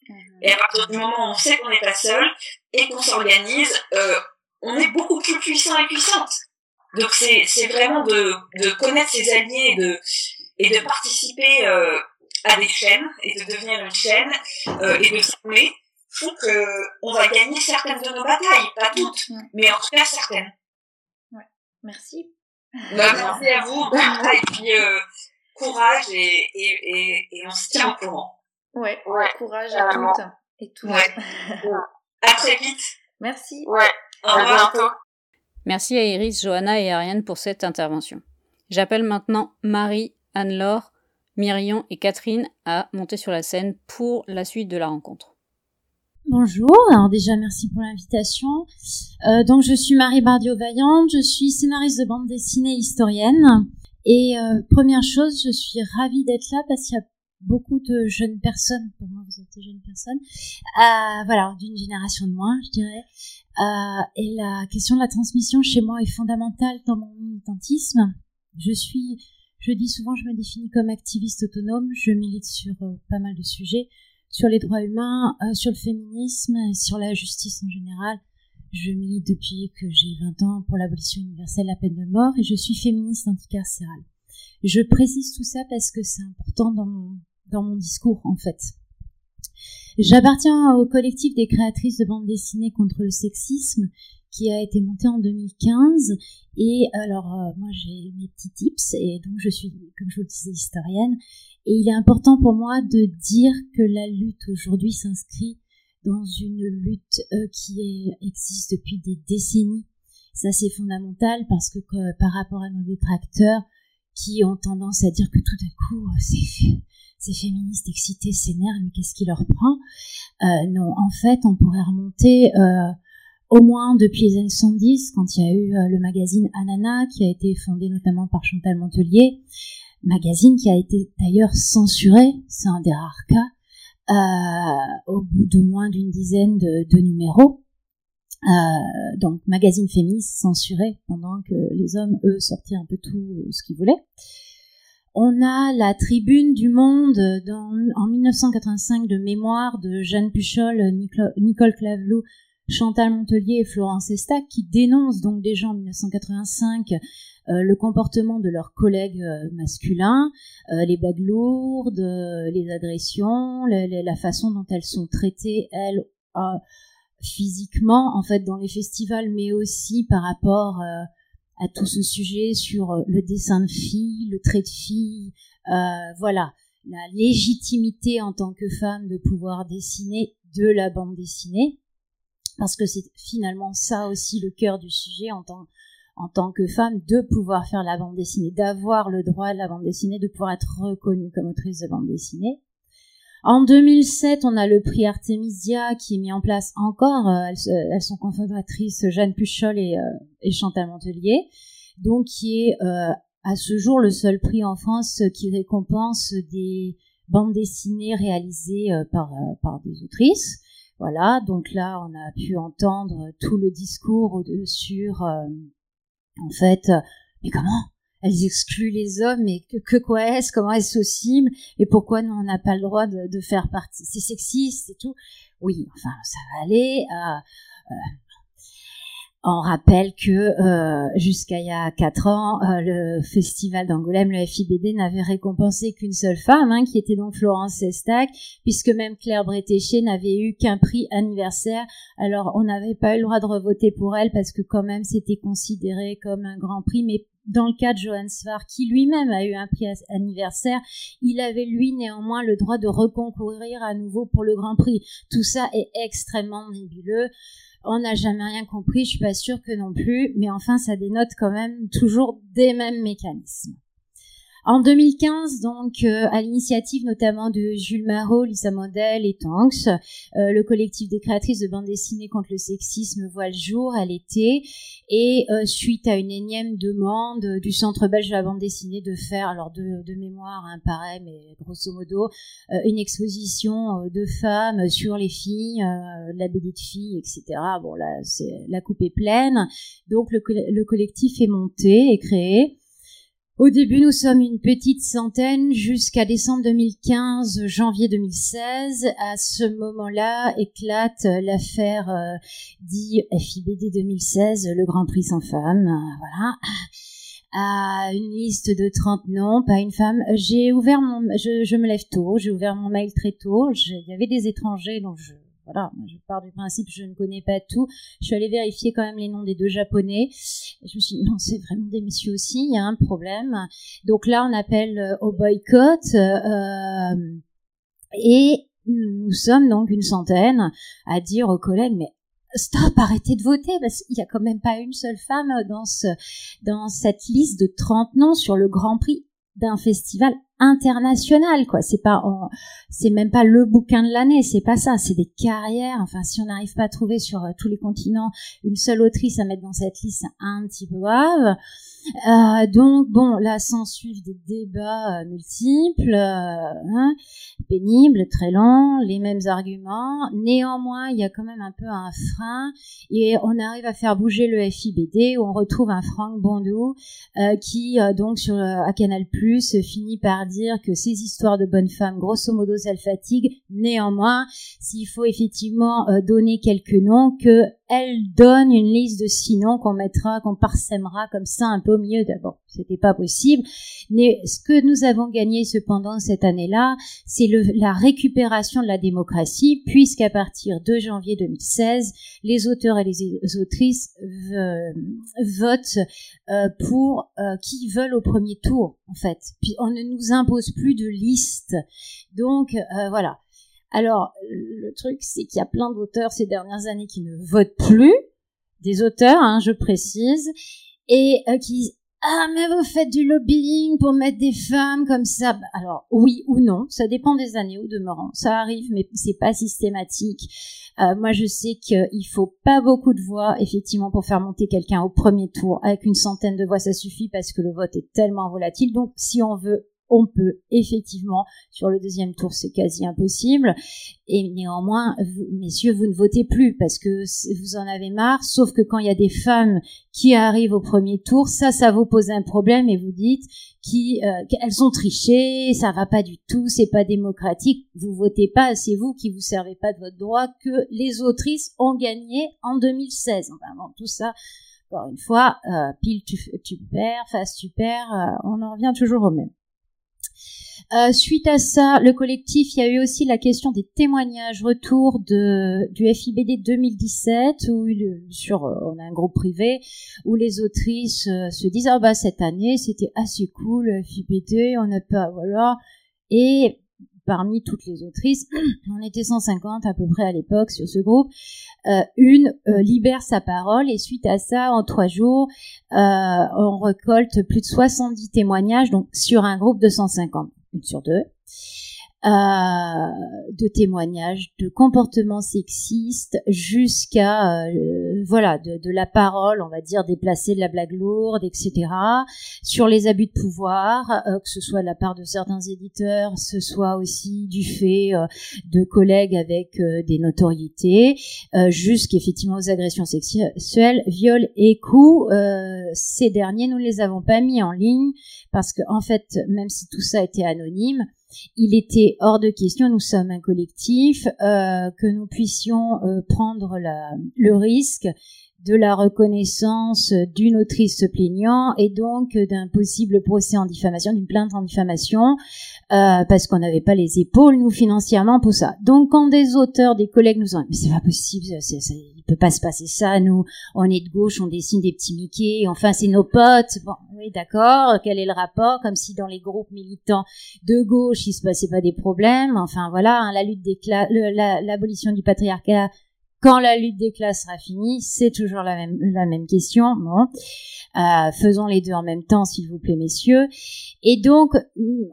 Mhm. Et à partir du moment où on sait qu'on n'est pas seul et qu'on s'organise, euh, on est beaucoup plus puissant et puissante. Donc c'est c'est vraiment de de connaître ses alliés et de et de participer euh, à des chaînes et de devenir une chaîne euh, et de s'aimer font que on va gagner certaines de nos batailles, pas toutes, mais en tout cas certaines. Ouais. Merci. Bah, merci à vous. et puis euh, courage et, et, et, et, on se tient au courant. Ouais, ouais courage à toutes et tous. Ouais. à très vite. Merci. Ouais. Au revoir. bientôt. Merci à Iris, Johanna et Ariane pour cette intervention. J'appelle maintenant Marie, Anne-Laure, Myrion et Catherine à monter sur la scène pour la suite de la rencontre. Bonjour, alors déjà merci pour l'invitation. Euh, donc je suis Marie Bardio-Vaillante, je suis scénariste de bande dessinée historienne. Et euh, première chose, je suis ravie d'être là parce qu'il y a beaucoup de jeunes personnes, pour moi vous êtes des jeunes personnes, euh, voilà, d'une génération de moins, je dirais. Euh, et la question de la transmission chez moi est fondamentale dans mon militantisme. Je suis, je dis souvent, je me définis comme activiste autonome. Je milite sur euh, pas mal de sujets, sur les droits humains, euh, sur le féminisme, sur la justice en général. Je milite depuis que j'ai 20 ans pour l'abolition universelle de la peine de mort et je suis féministe anticarcérale. Je précise tout ça parce que c'est important dans mon, dans mon discours en fait. J'appartiens au collectif des créatrices de bande dessinée contre le sexisme qui a été monté en 2015 et alors euh, moi j'ai mes petits tips et donc je suis comme je vous le disais historienne et il est important pour moi de dire que la lutte aujourd'hui s'inscrit dans une lutte euh, qui existe depuis des décennies. Ça c'est fondamental parce que, par rapport à nos détracteurs qui ont tendance à dire que tout d'un coup c'est ces féministes excités s'énervent, mais qu'est-ce qui leur prend? Euh, Non, en fait, on pourrait remonter euh, au moins depuis les années 70, quand il y a eu euh, le magazine Anana, qui a été fondé notamment par Chantal Montelier, magazine qui a été d'ailleurs censuré, c'est un des rares cas, au bout de moins d'une dizaine de, de numéros. donc magazine féministe censuré pendant que les hommes, eux, sortaient un peu tout ce qu'ils voulaient. On a la Tribune du Monde dans, en 1985 de mémoire de Jeanne Puchol, Nicole Clavelou, Chantal Montelier et Florence Estac qui dénoncent donc déjà en 1985 euh, le comportement de leurs collègues euh, masculins, euh, les blagues lourdes, les agressions, la façon dont elles sont traitées, elles, physiquement, en fait, dans les festivals, mais aussi par rapport à tout ce sujet sur euh, le dessin de fille, le trait de fille, euh, voilà, la légitimité en tant que femme de pouvoir dessiner de la bande dessinée, parce que c'est finalement ça aussi le cœur du sujet en tant, en tant que femme, de pouvoir faire la bande dessinée, d'avoir le droit de la bande dessinée, de pouvoir être reconnue comme autrice de bande dessinée. En 2007, on a le prix Artemisia qui est mis en place encore. Euh, elles, sont confondatrices Jeanne Puchol et, euh, Chantal Montelier, donc qui est euh, à ce jour le seul prix en France qui récompense des bandes dessinées réalisées par des autrices. Voilà, donc là, on a pu entendre tout le discours sur, en fait, mais comment? Elles excluent les hommes, mais que, quoi est-ce, comment est-ce possible, et pourquoi nous on n'a pas le droit de, faire partie, c'est sexiste et tout. Oui, enfin ça va aller. Euh, euh, On rappelle que euh, jusqu'à il y a quatre ans, le festival d'Angoulême, le FIBD, n'avait récompensé qu'une seule femme, hein, qui était donc Florence Sestac, puisque même Claire Bretéché n'avait eu qu'un prix anniversaire. Alors on n'avait pas eu le droit de revoter pour elle parce que quand même c'était considéré comme un grand prix, mais dans le cas de Johann Svar, qui lui-même a eu un prix anniversaire, il avait lui néanmoins le droit de reconcourir à nouveau pour le Grand Prix. Tout ça est extrêmement nébuleux. On n'a jamais rien compris, je suis pas sûre que non plus, mais enfin ça dénote quand même toujours des mêmes mécanismes. En 2015, donc, euh, à l'initiative notamment de Jules Marot, Lisa Model et Tanks, euh, le collectif des créatrices de bande dessinée contre le sexisme voit le jour à l'été. Et euh, suite à une énième demande du Centre belge de la bande dessinée de faire, alors de, mémoire, hein, pareil, mais grosso modo, une exposition de femmes sur les filles, la BD de filles, etc. Bon, là, la coupe est pleine. Donc, le, le collectif est monté et créé. Au début, nous sommes une petite centaine jusqu'à décembre 2015, janvier 2016. À ce moment-là, éclate l'affaire euh, dit FIBD 2016, le Grand Prix sans femme. voilà. À une liste de 30 noms, pas une femme. J'ai ouvert mon, je, je me lève tôt, j'ai ouvert mon mail très tôt. Il y avait des étrangers, donc je, voilà, je pars du principe je ne connais pas tout. Je suis allée vérifier quand même les noms des deux japonais. Je me suis dit non, c'est vraiment des messieurs aussi, il y a un problème. Donc là, on appelle euh, au boycott euh, et nous sommes donc une centaine à dire aux collègues mais stop, arrêtez de voter parce qu'il n'y a quand même pas une seule femme dans ce dans cette liste de 30 noms sur le Grand Prix d'un festival international quoi. C'est pas c'est même pas le bouquin de l'année c'est pas ça. C'est des carrières. Enfin si on n'arrive pas à trouver sur euh, tous les continents une seule autrice à mettre dans cette liste un petit peu grave euh, donc bon, là s'en suivent des débats euh, multiples, euh, hein, pénibles, très longs, les mêmes arguments. Néanmoins, il y a quand même un peu un frein et on arrive à faire bouger le FIBD où on retrouve un Franck Bondou qui donc sur à Canal Plus finit par dire que ces histoires de bonnes femmes, grosso modo, ça le fatigue. Néanmoins, s'il faut effectivement donner quelques noms, que elle donne une liste de six noms qu'on mettra, qu'on parsèmera comme ça un peu milieu d'abord. C'était pas possible. Mais ce que nous avons gagné cependant cette année-là, c'est la récupération de la démocratie, puisqu'à partir de janvier 2016, les auteurs et les autrices votent euh, pour euh, qui veulent au premier tour, en fait. On ne nous impose plus de liste. Donc euh, voilà. Alors, le truc, c'est qu'il y a plein d'auteurs ces dernières années qui ne votent plus, des auteurs, hein, je précise, et euh, qui ah mais vous faites du lobbying pour mettre des femmes comme ça. Bah, alors oui ou non, ça dépend des années ou demeurant. Ça arrive, mais c'est pas systématique. Euh, moi, je sais qu'il faut pas beaucoup de voix, effectivement, pour faire monter quelqu'un au premier tour. Avec une centaine de voix, ça suffit parce que le vote est tellement volatile. Donc, si on veut on peut effectivement sur le deuxième tour c'est quasi impossible. Et néanmoins messieurs vous ne votez plus parce que vous en avez marre. Sauf que quand il y a des femmes qui arrivent au premier tour ça ça vous pose un problème et vous dites euh, qu'elles ont triché ça va pas du tout c'est pas démocratique. Vous votez pas c'est vous qui vous servez pas de votre droit que les autrices ont gagné en 2016 enfin bon tout ça encore une fois, euh, pile tu, tu perds, face tu perds, euh, on en revient toujours au même. Euh, suite à ça, le collectif, il y a eu aussi la question des témoignages retour du FIBD 2017, où on a un groupe privé, où les autrices euh, se disent, ah bah cette année, c'était assez cool, le FIBD, on n'a pas, voilà. Et parmi toutes les autrices, on était 150 à peu près à l'époque sur ce groupe, euh, une euh, libère sa parole et suite à ça, en trois jours, euh, on récolte plus de 70 témoignages, donc sur un groupe de 150, une sur deux. Euh, de témoignages, de comportements sexistes, jusqu'à euh, voilà de, de, la parole, on va dire déplacée, de la blague lourde, etc. Sur les abus de pouvoir, euh, que ce soit de la part de certains éditeurs, ce soit aussi du fait de collègues avec des notoriétés, jusqu'effectivement aux agressions sexuelles, viols et coups. ces derniers, nous ne les avons pas mis en ligne parce que en fait, même si tout ça était anonyme, il était hors de question, nous sommes un collectif, euh, que nous puissions euh, prendre le risque de la reconnaissance d'une autrice se plaignant et donc d'un possible procès en diffamation, d'une plainte en diffamation, euh, parce qu'on n'avait pas les épaules, nous, financièrement, pour ça. Donc, quand des auteurs, des collègues nous ont mais c'est pas possible, c'est, c'est, il peut pas se passer ça, nous, on est de gauche, on dessine des petits Mickey, enfin, c'est nos potes. Bon, oui, d'accord, quel est le rapport? Comme si dans les groupes militants de gauche, il se passait pas des problèmes. Enfin, voilà, hein, la lutte des l'abolition du patriarcat quand la lutte des classes sera finie, c'est toujours la même, la même question. Bon. Euh, faisons les deux en même temps, s'il vous plaît, messieurs. Et donc,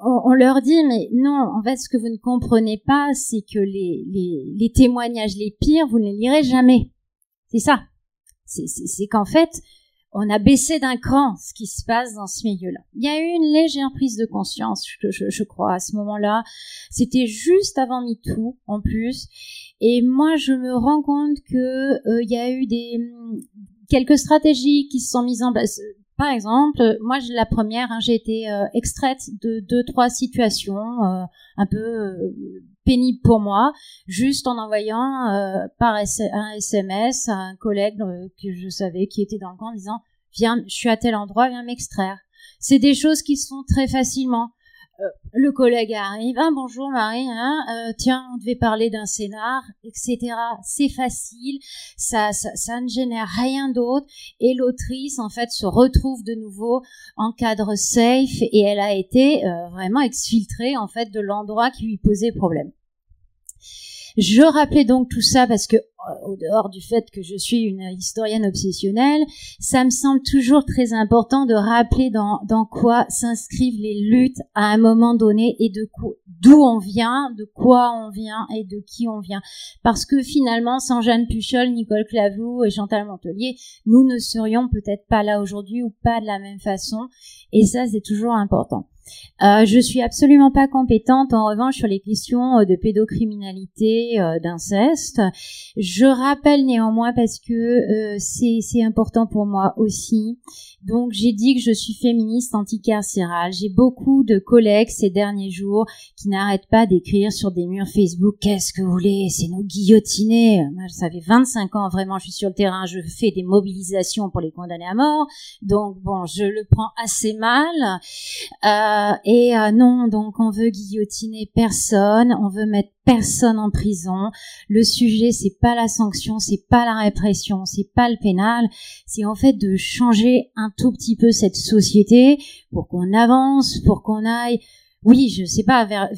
on, leur dit, mais non, en fait, ce que vous ne comprenez pas, c'est que les, les, les témoignages les pires, vous ne les lirez jamais. C'est ça. C'est qu'en fait, on a baissé d'un cran ce qui se passe dans ce milieu-là. Il y a eu une légère prise de conscience, je, je, crois, à ce moment-là. C'était juste avant MeToo, en plus. Et moi, je me rends compte que euh, il y a eu des quelques stratégies qui se sont mises en place. Par exemple, moi, la première, hein, j'ai été euh, extraite de deux, trois situations euh, un peu pénibles pour moi, juste en envoyant par un SMS à un collègue que je savais qui était dans le camp en disant viens, je suis à tel endroit, viens m'extraire. C'est des choses qui se font très facilement. Euh, le collègue arrive, ah bonjour Marie, hein, euh, tiens, on devait parler d'un scénar, etc. C'est facile, ça, ça, ça, ne génère rien d'autre, et l'autrice en fait se retrouve de nouveau en cadre safe, et elle a été euh, vraiment exfiltrée en fait de l'endroit qui lui posait problème. Je rappelais donc tout ça parce que au dehors du fait que je suis une historienne obsessionnelle, ça me semble toujours très important de rappeler dans, dans quoi s'inscrivent les luttes à un moment donné et d'où on vient, de quoi on vient et de qui on vient. Parce que finalement, sans Jeanne Puchol, Nicole Clavou et Chantal Montelier, nous ne serions peut-être pas là aujourd'hui ou pas de la même façon. Et ça, c'est toujours important. Euh, je suis absolument pas compétente en revanche sur les questions euh, de pédocriminalité, euh, d'inceste. Je rappelle néanmoins parce que euh, c'est important pour moi aussi. Donc j'ai dit que je suis féministe anticarcérale. J'ai beaucoup de collègues ces derniers jours qui n'arrêtent pas d'écrire sur des murs Facebook qu'est-ce que vous voulez, c'est nous guillotiner. Moi ça fait 25 ans vraiment je suis sur le terrain, je fais des mobilisations pour les condamner à mort. Donc bon, je le prends assez mal. Euh, et euh, non, donc on veut guillotiner personne, on veut mettre personne en prison. Le sujet, c'est pas la sanction, c'est pas la répression, c'est pas le pénal, c'est en fait de changer un tout petit peu cette société pour qu'on avance, pour qu'on aille, oui, je sais pas, vers,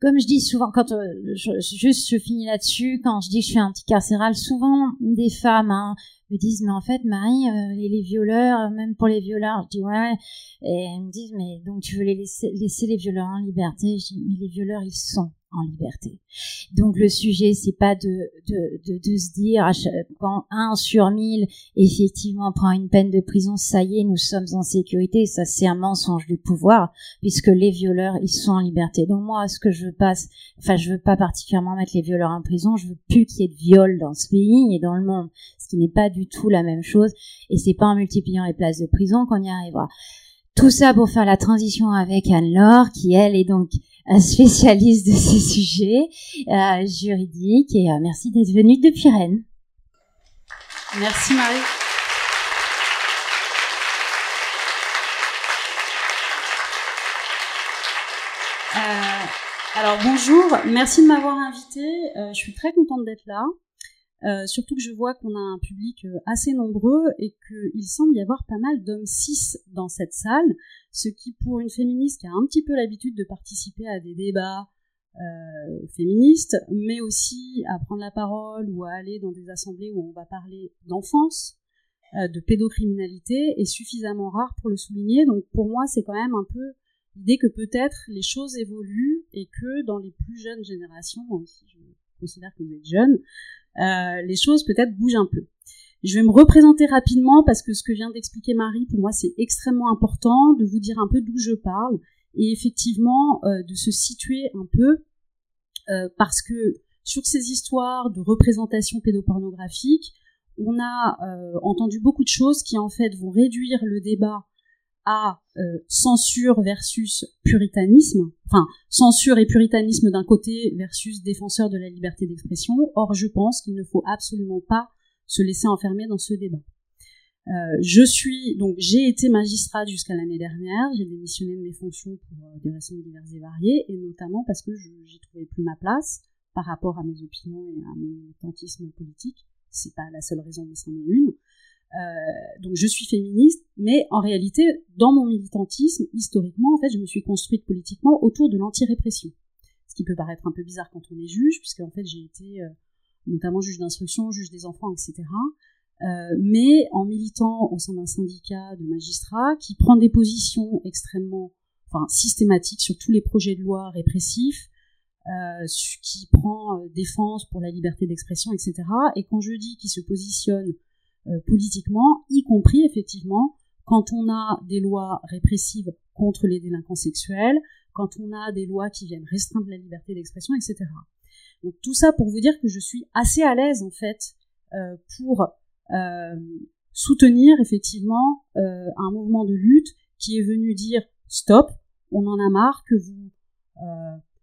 comme je dis souvent, quand euh, je, juste je finis là-dessus, quand je dis que je suis anticarcérale, souvent des femmes hein, me disent mais en fait Marie, euh, les, violeurs, même pour les violeurs, je dis ouais, et elles me disent mais donc tu veux les laisser, laisser les violeurs en liberté? Je dis mais les violeurs ils sont en liberté. Donc le sujet, c'est pas de, de, de, de, se dire quand un sur mille effectivement prend une peine de prison, ça y est, nous sommes en sécurité. Ça, c'est un mensonge du pouvoir, puisque les violeurs, ils sont en liberté. Donc moi, ce que je veux pas, enfin, je veux pas particulièrement mettre les violeurs en prison. Je veux plus qu'il y ait de viol dans ce pays et dans le monde, ce qui n'est pas du tout la même chose. Et c'est pas en multipliant les places de prison qu'on y arrivera. Tout ça pour faire la transition avec Anne-Laure, qui elle est donc spécialiste de ces sujets euh, juridiques. Et euh, merci d'être venue depuis Rennes. Merci Marie. Euh, alors bonjour, merci de m'avoir invitée. je suis très contente d'être là. Euh, surtout que je vois qu'on a un public euh, assez nombreux et qu'il semble y avoir pas mal d'hommes cis dans cette salle, ce qui pour une féministe qui a un petit peu l'habitude de participer à des débats euh, féministes, mais aussi à prendre la parole ou à aller dans des assemblées où on va parler d'enfance, de pédocriminalité, est suffisamment rare pour le souligner. Donc pour moi c'est quand même un peu l'idée que peut-être les choses évoluent et que dans les plus jeunes générations, si je considère que vous êtes jeune, euh, les choses peut-être bougent un peu. Je vais me représenter rapidement parce que ce que vient d'expliquer Marie, pour moi, c'est extrêmement important de vous dire un peu d'où je parle et effectivement euh, de se situer un peu euh, parce que sur ces histoires de représentation pédopornographique, on a entendu beaucoup de choses qui en fait vont réduire le débat à euh, censure versus puritanisme, enfin censure et puritanisme d'un côté versus défenseur de la liberté d'expression. Or, je pense qu'il ne faut absolument pas se laisser enfermer dans ce débat. Euh, je suis donc j'ai été magistrate jusqu'à l'année dernière. J'ai démissionné de mes fonctions pour euh, des raisons diverses et variées, et notamment parce que j'y trouvais plus ma place par rapport à mes opinions et à mon militantisme politique. C'est pas la seule raison, mais c'en est une. Euh, donc je suis féministe, mais en réalité, dans mon militantisme, historiquement, en fait, je me suis construite politiquement autour de l'anti-répression. Ce qui peut paraître un peu bizarre quand on est juge, puisque en fait j'ai été euh, notamment juge d'instruction, juge des enfants, etc. Euh, mais en militant au sein d'un syndicat de magistrats qui prend des positions extrêmement, enfin systématiques sur tous les projets de loi répressifs, euh, qui prend défense pour la liberté d'expression, etc. Et quand je dis qu'il se positionne politiquement, y compris effectivement quand on a des lois répressives contre les délinquants sexuels, quand on a des lois qui viennent restreindre la liberté d'expression, etc. Donc tout ça pour vous dire que je suis assez à l'aise en fait euh, pour euh, soutenir effectivement euh, un mouvement de lutte qui est venu dire stop, on en a marre que vous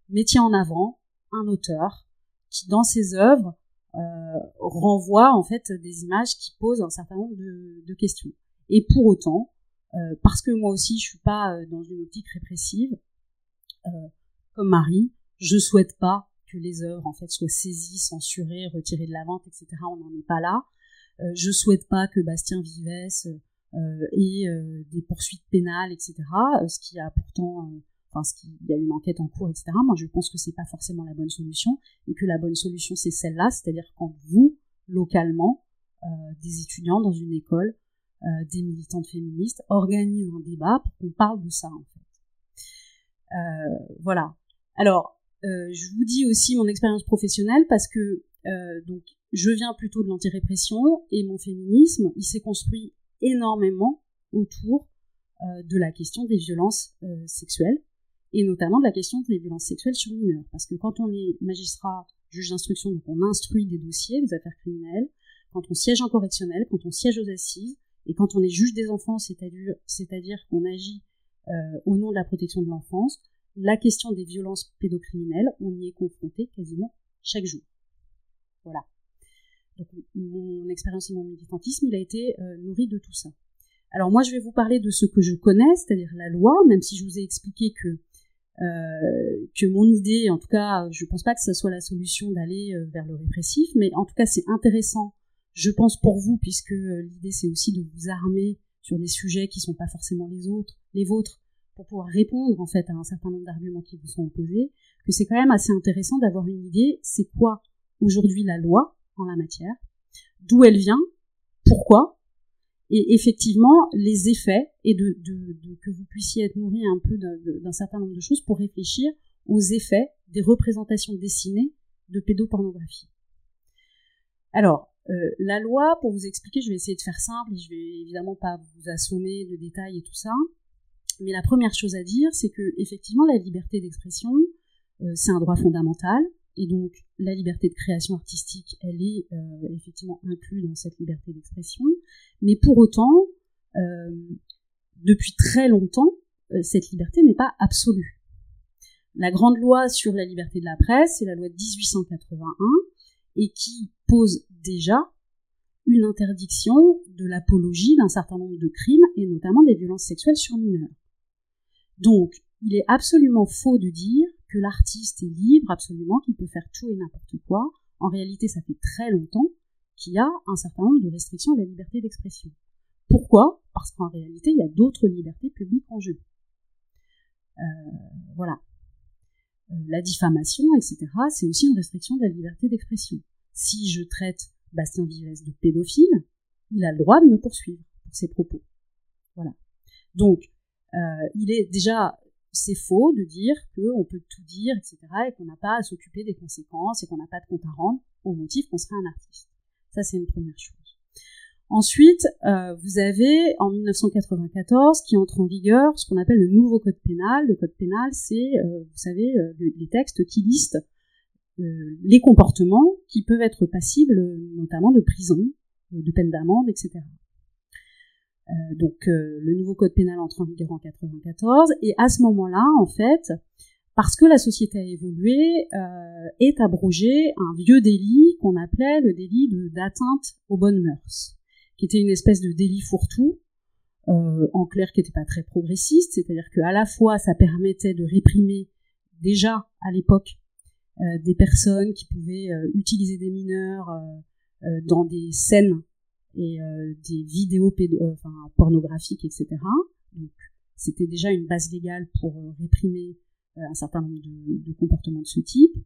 mettiez en avant un auteur qui dans ses œuvres euh, renvoie en fait des images qui posent un certain nombre de, questions. Et pour autant, euh, parce que moi aussi je suis pas euh, dans une optique répressive, comme Marie, je souhaite pas que les œuvres en fait soient saisies, censurées, retirées de la vente, etc. On n'en est pas là. Je souhaite pas que Bastien Vives euh, ait des poursuites pénales, etc. Ce qui a pourtant enfin, ce qu'il y a une enquête en cours, etc. Moi, je pense que c'est pas forcément la bonne solution et que la bonne solution, c'est celle-là, c'est-à-dire quand vous, localement, euh, des étudiants dans une école, euh, des militantes féministes, organisent un débat pour qu'on parle de ça, en fait. Euh, voilà. Alors, je vous dis aussi mon expérience professionnelle parce que donc je viens plutôt de l'antirépression et mon féminisme, il s'est construit énormément autour de la question des violences sexuelles et notamment de la question des violences sexuelles sur mineurs. Parce que quand on est magistrat, juge d'instruction, donc on instruit des dossiers, des affaires criminelles, quand on siège en correctionnel, quand on siège aux assises, et quand on est juge des enfants, c'est-à-dire qu'on agit euh, au nom de la protection de l'enfance, la question des violences pédocriminelles, on y est confronté quasiment chaque jour. Voilà. Donc mon expérience et mon militantisme, il a été euh, nourri de tout ça. Alors moi, je vais vous parler de ce que je connais, c'est-à-dire la loi, même si je vous ai expliqué que que mon idée, en tout cas, je pense pas que ce soit la solution d'aller euh, vers le répressif, mais en tout cas, c'est intéressant, je pense pour vous, puisque euh, l'idée c'est aussi de vous armer sur des sujets qui sont pas forcément les autres, les vôtres, pour pouvoir répondre en fait à un certain nombre d'arguments qui vous sont opposés, que c'est quand même assez intéressant d'avoir une idée, c'est quoi aujourd'hui la loi en la matière, d'où elle vient, pourquoi, et effectivement les effets et de, de, que vous puissiez être nourri un peu d'un certain nombre de choses pour réfléchir aux effets des représentations dessinées de pédopornographie. Alors, euh, la loi, pour vous expliquer, je vais essayer de faire simple et je vais évidemment pas vous assommer de détails et tout ça. Mais la première chose à dire, c'est que effectivement, la liberté d'expression, euh, c'est un droit fondamental. Et donc, la liberté de création artistique, elle est euh, effectivement inclue dans cette liberté d'expression. Mais pour autant, euh, depuis très longtemps, euh, cette liberté n'est pas absolue. La grande loi sur la liberté de la presse, c'est la loi de 1881, et qui pose déjà une interdiction de l'apologie d'un certain nombre de crimes, et notamment des violences sexuelles sur mineurs. Donc, il est absolument faux de dire que l'artiste est libre absolument, qu'il peut faire tout et n'importe quoi. En réalité, ça fait très longtemps qu'il y a un certain nombre de restrictions à la liberté d'expression. Pourquoi? Parce qu'en réalité, il y a d'autres libertés publiques en jeu. Euh, voilà. Euh, la diffamation, etc., c'est aussi une restriction de la liberté d'expression. Si je traite Bastien Vives de pédophile, il a le droit de me poursuivre pour ses propos. Voilà. Donc, euh, il est déjà c'est faux de dire qu'on peut tout dire, etc., et qu'on n'a pas à s'occuper des conséquences et qu'on n'a pas de compte à rendre au motif qu'on serait un artiste. Ça, c'est une première chose. Ensuite, euh, vous avez en 1994 qui entre en vigueur ce qu'on appelle le nouveau code pénal. Le code pénal, c'est, euh, vous savez, euh, les textes qui listent les comportements qui peuvent être passibles notamment de prison, de peine d'amende, etc. Euh, donc euh, le nouveau code pénal entre en vigueur en 94 et à ce moment-là, en fait, parce que la société a évolué, euh, est abrogé un vieux délit qu'on appelait le délit d'atteinte aux bonnes mœurs, qui était une espèce de délit fourre-tout, en clair qui n'était pas très progressiste, c'est-à-dire qu'à la fois ça permettait de réprimer déjà à l'époque des personnes qui pouvaient utiliser des mineurs dans des scènes et des vidéos enfin, pornographiques, etc. Donc c'était déjà une base légale pour réprimer un certain nombre de, de, comportements de ce type,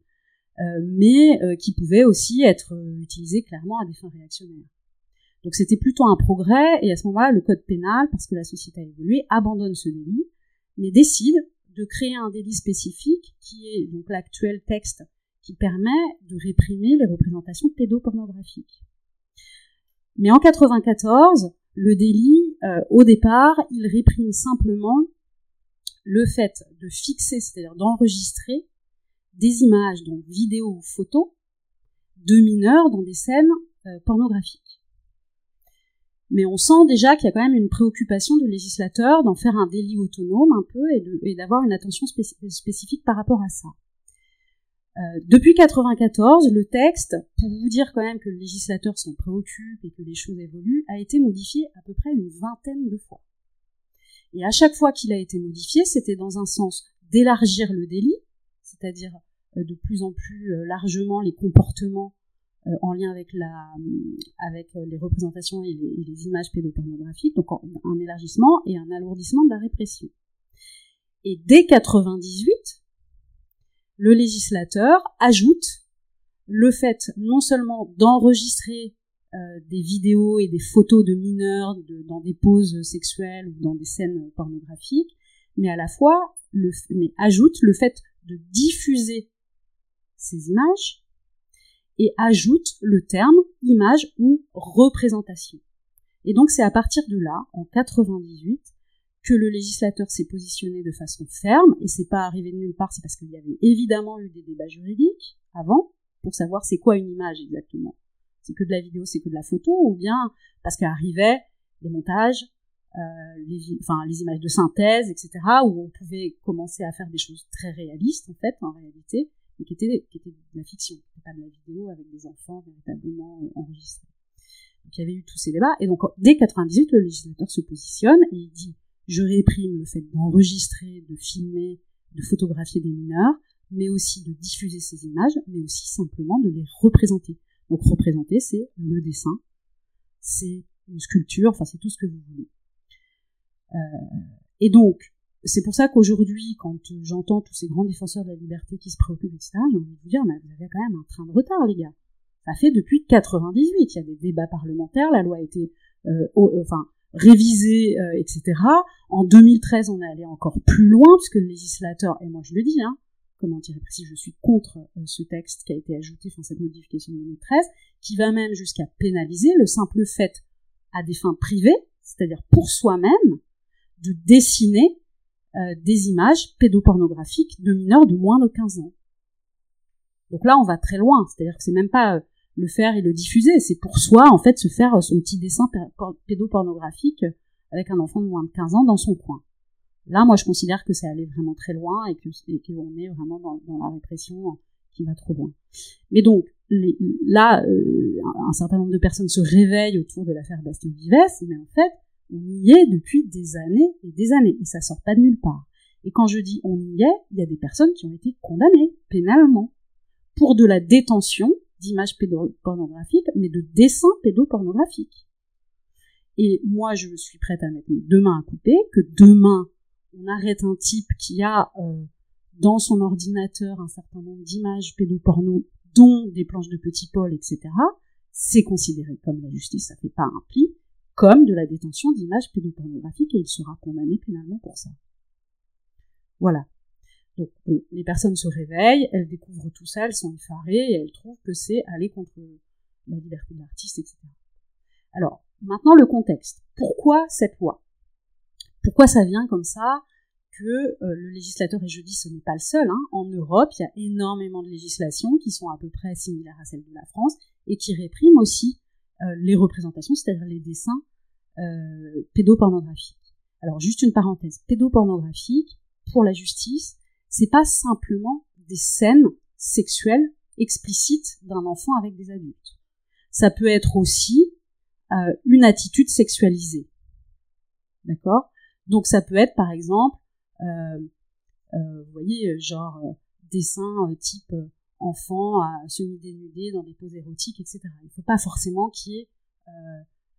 mais qui pouvaient aussi être utilisés clairement à des fins réactionnaires. Donc c'était plutôt un progrès, et à ce moment-là, le code pénal, parce que la société a évolué, abandonne ce délit, mais décide de créer un délit spécifique qui est donc l'actuel texte qui permet de réprimer les représentations pédopornographiques. Mais en 94, le délit, euh, au départ, il réprime simplement le fait de fixer, c'est-à-dire d'enregistrer des images, donc vidéos ou photos, de mineurs dans des scènes euh, pornographiques mais on sent déjà qu'il y a quand même une préoccupation du législateur d'en faire un délit autonome un peu et d'avoir une attention spécifique par rapport à ça. Euh, depuis 94, le texte, pour vous dire quand même que le législateur s'en préoccupe et que les choses évoluent, a été modifié à peu près une vingtaine de fois. Et à chaque fois qu'il a été modifié, c'était dans un sens d'élargir le délit, c'est-à-dire euh, de plus en plus euh, largement les comportements en lien avec, la, avec les représentations et les, images pédopornographiques, donc un élargissement et un alourdissement de la répression. Et dès 98, le législateur ajoute le fait non seulement d'enregistrer euh, des vidéos et des photos de mineurs dans des poses sexuelles ou dans des scènes pornographiques, mais à la fois mais ajoute le fait de diffuser ces images et ajoute le terme image ou représentation. Et donc c'est à partir de là, en 98, que le législateur s'est positionné de façon ferme, et c'est pas arrivé de nulle part, c'est parce qu'il y avait évidemment eu des débats juridiques avant, pour savoir c'est quoi une image exactement. C'est que de la vidéo, c'est que de la photo, ou bien parce qu'arrivaient les montages, euh, les, enfin, les images de synthèse, etc., où on pouvait commencer à faire des choses très réalistes, en fait, en réalité, mais qui était, qui était de la fiction, pas de la vidéo avec des enfants véritablement euh, enregistrés. Donc il y avait eu tous ces débats, et donc dès 98, le législateur se positionne et il dit je réprime le fait d'enregistrer, de filmer, de photographier des mineurs, mais aussi de diffuser ces images, mais aussi simplement de les représenter. Donc représenter, c'est le dessin, c'est une sculpture, enfin c'est tout ce que vous voulez. Euh, et donc, c'est pour ça qu'aujourd'hui, quand j'entends tous ces grands défenseurs de la liberté qui se préoccupent, etc., j'ai envie de vous dire, mais vous avez quand même un train de retard, les gars. Ça fait depuis 98, il y a des débats parlementaires, la loi a été, euh, euh, enfin, révisée, euh, etc. En 2013, on est allé encore plus loin, puisque le législateur, et moi je le dis, hein, comment dire précis, je suis contre ce texte qui a été ajouté, enfin cette modification de 2013, qui va même jusqu'à pénaliser le simple fait à des fins privées, c'est-à-dire pour soi-même, de dessiner euh, des images pédopornographiques de mineurs de moins de 15 ans. Donc là, on va très loin, c'est-à-dire que c'est même pas euh, le faire et le diffuser, c'est pour soi, en fait, se faire son petit dessin pédopornographique avec un enfant de moins de 15 ans dans son coin. Là, moi, je considère que c'est aller vraiment très loin et que est vraiment dans, la répression qui va trop loin. Mais donc, là, euh, un certain nombre de personnes se réveillent autour de l'affaire Bastien Vives, mais en fait, on y est depuis des années et des années, et ça sort pas de nulle part. Et quand je dis on y est, il y a des personnes qui ont été condamnées pénalement pour de la détention d'images pédopornographiques, mais de dessins pédopornographiques. Et moi, je suis prête à mettre mes deux mains à couper, que demain, on arrête un type qui a euh, dans son ordinateur un certain nombre d'images pédoporno, dont des planches de petit Paul, etc. C'est considéré comme la justice, ça fait pas un pli, comme de la détention d'images pédopornographiques et il sera condamné pénalement pour ça. Voilà. Donc les personnes se réveillent, elles découvrent tout ça, elles sont effarées et elles trouvent que c'est aller contre la liberté de l'artiste, etc. Alors, maintenant le contexte. Pourquoi cette loi? Pourquoi ça vient comme ça que euh, le législateur, et je ce n'est pas le seul, hein, en Europe, il y a énormément de législations qui sont à peu près similaires à celles de la France et qui répriment aussi euh, les représentations, c'est-à-dire les dessins euh, pédopornographiques. Alors juste une parenthèse, pédopornographique, pour la justice, c'est pas simplement des scènes sexuelles explicites d'un enfant avec des adultes. Ça peut être aussi euh, une attitude sexualisée. D'accord? Donc ça peut être par exemple, euh, euh, vous voyez, genre dessin type enfant semi-dénudé dans des poses érotiques, etc. Il ne faut pas forcément qu'il y ait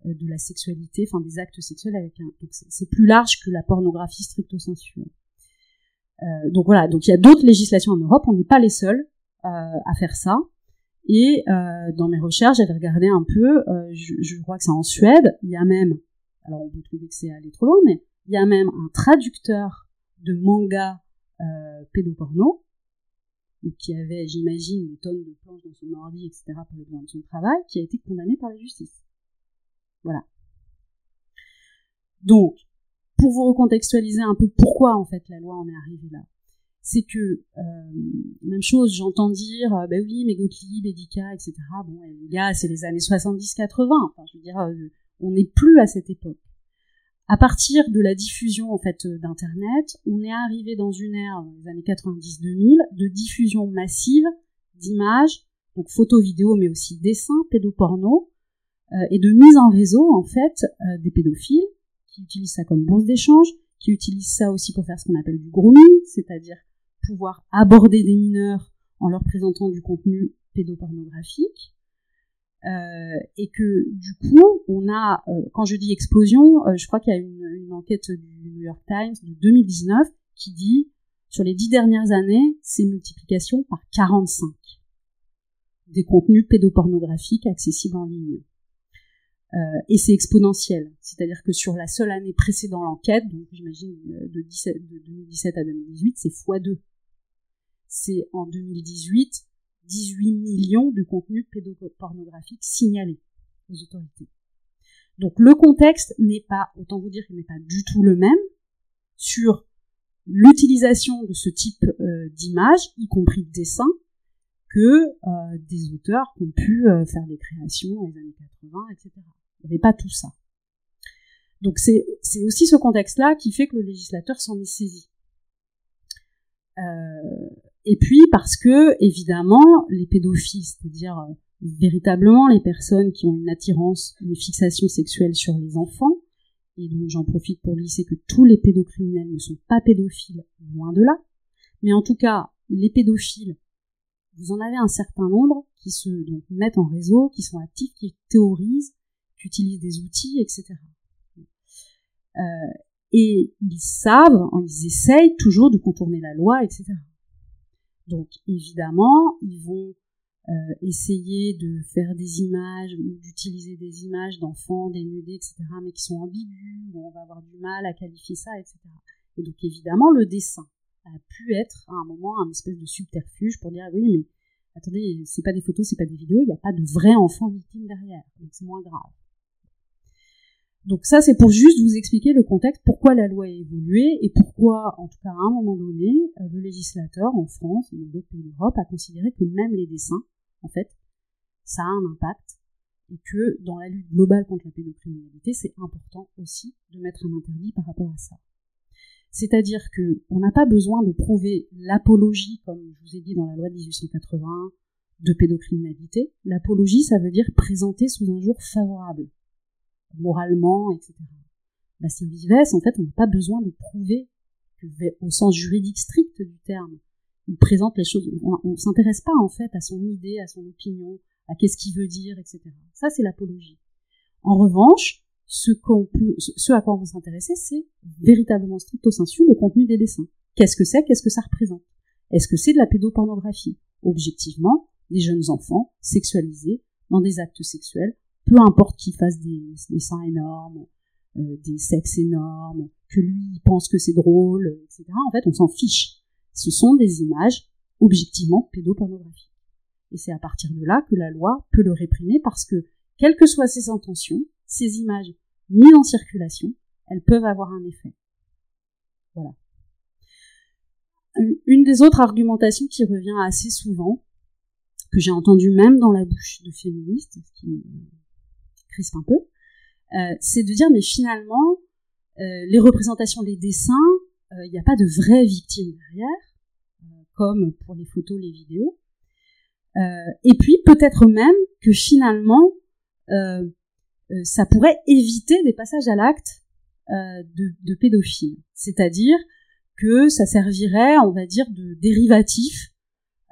de la sexualité, enfin des actes sexuels avec un. Donc c'est plus large que la pornographie stricto sensu. Euh, donc voilà, donc il y a d'autres législations en Europe, on n'est pas les seuls euh, à faire ça. Et euh, dans mes recherches, j'avais regardé un peu, euh, je, je, crois que c'est en Suède, il y a même, alors on peut trouver que c'est aller trop loin, mais il y a même un traducteur de manga euh, pédoporno, qui avait, j'imagine, des tonnes de planches dans son ordi, etc., pour les besoins de son travail, qui a été condamné par la justice. Voilà. Donc, pour vous recontextualiser un peu pourquoi en fait la loi en est arrivée là, c'est que euh, même chose, j'entends dire, euh, bah oui, mais Gottlieb, Edika, etc. Bon, les gars, c'est les années 70-80. Enfin, je veux dire, euh, on n'est plus à cette époque. À partir de la diffusion en fait d'internet, on est arrivé dans une ère les années 90-2000 de diffusion massive d'images, donc photos, vidéos, mais aussi dessins, pédoporno, euh, et de mise en réseau en fait euh, des pédophiles qui utilisent ça comme bourse d'échange, qui utilisent ça aussi pour faire ce qu'on appelle du grooming, c'est-à-dire pouvoir aborder des mineurs en leur présentant du contenu pédopornographique. Euh, et que du coup, on a, euh, quand je dis explosion, euh, je crois qu'il y a une, une, enquête du New York Times de 2019 qui dit sur les dix dernières années, c'est multiplication par 45 des contenus pédopornographiques accessibles en ligne. Euh, et c'est exponentiel. C'est-à-dire que sur la seule année précédant l'enquête, donc j'imagine euh, de, de 2017 à 2018, c'est x2. C'est en 2018 18 millions de contenus pédopornographiques signalés aux autorités. Donc le contexte n'est pas, autant vous dire qu'il n'est pas du tout le même sur l'utilisation de ce type euh, d'images, y compris de dessins, que euh, des auteurs qui ont pu euh, faire des créations dans les années 80, etc. Il n'y avait pas tout ça. Donc c'est aussi ce contexte-là qui fait que le législateur s'en est saisi. Euh, et puis parce que, évidemment, les pédophiles, c'est-à-dire véritablement les personnes qui ont une attirance, une fixation sexuelle sur les enfants, et donc j'en profite pour glisser que tous les pédocriminels ne sont pas pédophiles, loin de là, mais en tout cas, les pédophiles, vous en avez un certain nombre qui se mettent en réseau, qui sont actifs, qui théorisent, utilisent des outils, etc. Euh, et ils savent, ils essayent toujours de contourner la loi, etc. Donc évidemment, ils vont euh, essayer de faire des images d'utiliser des images d'enfants dénudés, etc., mais qui sont ambiguës, où on va avoir du mal à qualifier ça, etc. Et donc évidemment, le dessin a pu être à un moment un espèce de subterfuge pour dire oui, mais attendez, c'est pas des photos, c'est pas des vidéos, il n'y a pas de vrais enfants victimes derrière, donc c'est moins grave. Donc ça, c'est pour juste vous expliquer le contexte, pourquoi la loi a évolué et pourquoi, en tout cas à un moment donné, euh, le législateur en France et dans d'autres pays d'Europe a considéré que même les dessins, en fait, ça a un impact et que dans la lutte globale contre la pédocriminalité, c'est important aussi de mettre un interdit par rapport à ça. C'est-à-dire que on n'a pas besoin de prouver l'apologie, comme je vous ai dit dans la loi de 1880, de pédocriminalité. L'apologie, ça veut dire présenter sous un jour favorable moralement, etc. Bastien Vivès, en fait, on n'a pas besoin de prouver que, au sens juridique strict du terme, il présente les choses. On, ne s'intéresse pas en fait à son idée, à son opinion, à qu'est-ce qu'il veut dire, etc. Ça, c'est l'apologie. En revanche, ce qu'on peut, ce à quoi on va s'intéresser, c'est véritablement stricto sensu le contenu des dessins. Qu'est-ce que c'est? Qu'est-ce que ça représente? Est-ce que c'est de la pédopornographie? Objectivement, des jeunes enfants sexualisés dans des actes sexuels peu importe qu'il fasse des, des seins énormes, euh, des sexes énormes, que lui pense que c'est drôle, etc. En fait, on s'en fiche. Ce sont des images objectivement pédopornographiques. Et c'est à partir de là que la loi peut le réprimer parce que, quelles que soient ses intentions, ces images mises en circulation, elles peuvent avoir un effet. Voilà. Une des autres argumentations qui revient assez souvent, que j'ai entendu même dans la bouche de féministes, qui crispe un peu, euh, c'est de dire mais finalement euh, les représentations, les dessins, il euh, n'y a pas de vraies victimes derrière. comme pour les photos, les vidéos. Euh, et puis peut-être même que finalement, euh, euh, ça pourrait éviter des passages à l'acte de, de pédophiles. C'est-à-dire que ça servirait, on va dire, de dérivatif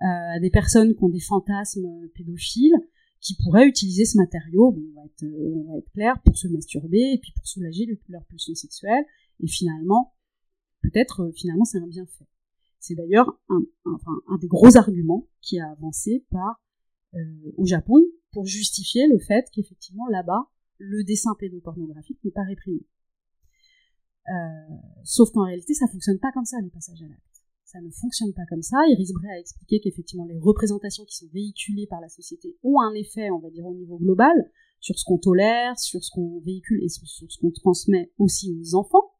à des personnes qui ont des fantasmes pédophiles, qui pourraient utiliser ce matériau, bon, on, va être, clair, pour se masturber et puis pour soulager leur pulsion sexuelle. Et finalement, peut-être, finalement, c'est un bienfait. C'est d'ailleurs un, des gros arguments qui a avancé par euh, au Japon pour justifier le fait qu'effectivement là-bas le dessin pédopornographique n'est pas réprimé. Euh, sauf qu'en réalité ça fonctionne pas comme ça les passages à l'acte. Ça ne fonctionne pas comme ça. Iris Bray a expliqué qu'effectivement les représentations qui sont véhiculées par la société ont un effet, on va dire, au niveau global, sur ce qu'on tolère, sur ce qu'on véhicule et sur ce qu'on transmet aussi aux enfants.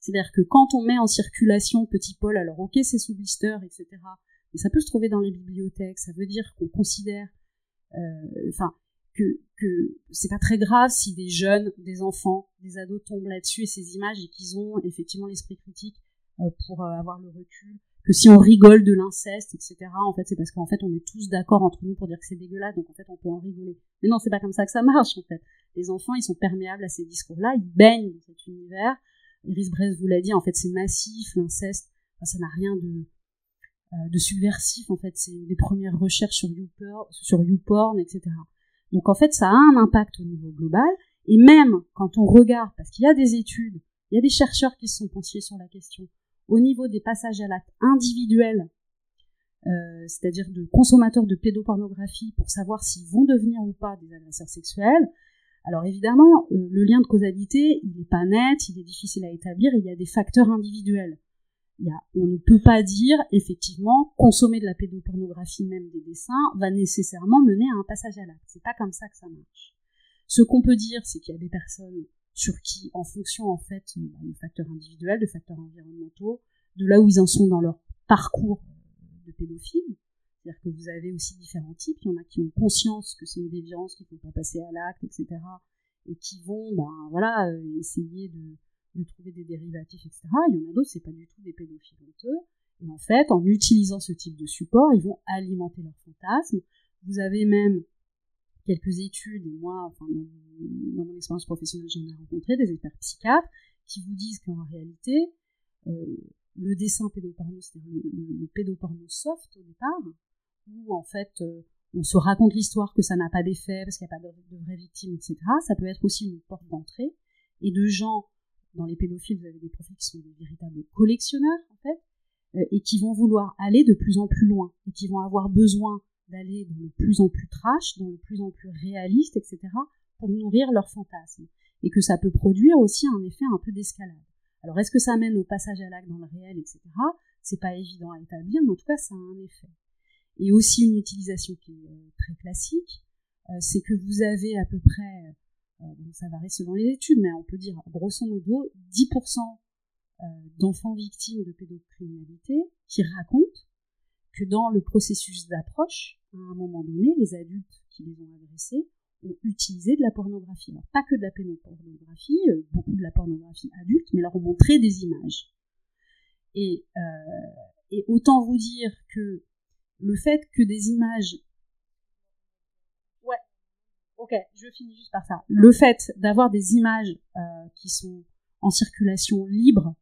C'est-à-dire que quand on met en circulation Petit Paul, alors ok c'est sous blister, etc. Mais ça peut se trouver dans les bibliothèques, ça veut dire qu'on considère, euh, enfin, que, c'est pas très grave si des jeunes, des enfants, des ados tombent là-dessus et ces images et qu'ils ont effectivement l'esprit critique euh, pour euh, avoir le recul, que si on rigole de l'inceste, etc. En fait, c'est parce qu'en fait, on est tous d'accord entre nous pour dire que c'est dégueulasse, donc en fait, on peut en rigoler. Mais non, c'est pas comme ça que ça marche, en fait. Les enfants, ils sont perméables à ces discours-là, ils baignent dans cet univers, Iris Brest vous l'a dit, en fait, c'est massif, l'inceste, ça n'a rien de, euh, de subversif, en fait, c'est des premières recherches sur YouPorn, sur YouPorn, etc. Donc, en fait, ça a un impact au niveau global, et même quand on regarde, parce qu'il y a des études, il y a des chercheurs qui se sont penchés sur la question, au niveau des passages à l'acte individuels, euh, c'est-à-dire de consommateurs de pédopornographie pour savoir s'ils vont devenir ou pas des agresseurs sexuels, alors évidemment, euh, le lien de causalité, il n'est pas net, il est difficile à établir, il y a des facteurs individuels. Il on ne peut pas dire, effectivement, consommer de la pédopornographie, même des dessins, va nécessairement mener à un passage à l'acte. C'est pas comme ça que ça marche. Ce qu'on peut dire, c'est qu'il y a des personnes sur qui, en fonction, en fait, euh, bah, de facteurs individuels, de facteurs environnementaux, de là où ils en sont dans leur parcours euh, de pédophile, c'est-à-dire que vous avez aussi différents types. Il y en a qui ont conscience que c'est une déviance, qu'il ne faut pas passer à l'acte, etc. Et qui vont, ben, voilà, euh, essayer de, de, trouver des dérivatifs, etc. Il y en a d'autres, c'est pas du tout des pédophiles honteux. Et en fait, en utilisant ce type de support, ils vont alimenter leurs fantasmes. Vous avez même quelques études, moi, enfin, dans, mon expérience professionnelle, j'en ai rencontré des experts psychiatres qui vous disent qu'en réalité, euh, le dessin pédoporno, le, le, pédoporno soft au départ, où en fait euh, on se raconte l'histoire que ça n'a pas d'effet parce qu'il n'y a pas de, vraies victimes, etc. Ça peut être aussi une porte d'entrée. Et de gens, dans les pédophiles, vous avez des profils qui sont des véritables collectionneurs, en fait, euh, et qui vont vouloir aller de plus en plus loin, et qui vont avoir besoin d'aller dans le plus en plus trash, dans le plus en plus réaliste, etc., pour nourrir leurs fantasmes. Et que ça peut produire aussi un effet un peu d'escalade. Alors, est-ce que ça amène au passage à l'acte dans le réel, etc. C'est pas évident à établir, mais en tout cas, ça a un effet et aussi une utilisation qui est euh, très classique, euh, c'est que vous avez à peu près, euh, ça varie selon les études, mais on peut dire grosso modo 10% d'enfants victimes de pédocriminalité qui racontent que dans le processus d'approche, à un moment donné, les adultes qui les ont agressés ont utilisé de la pornographie. Alors pas que de la pédopornographie, beaucoup de la pornographie adulte, mais leur ont montré des images. Et, autant vous dire que le fait que des images ok je finis juste par ça. Le fait d'avoir des images euh, qui sont en circulation libre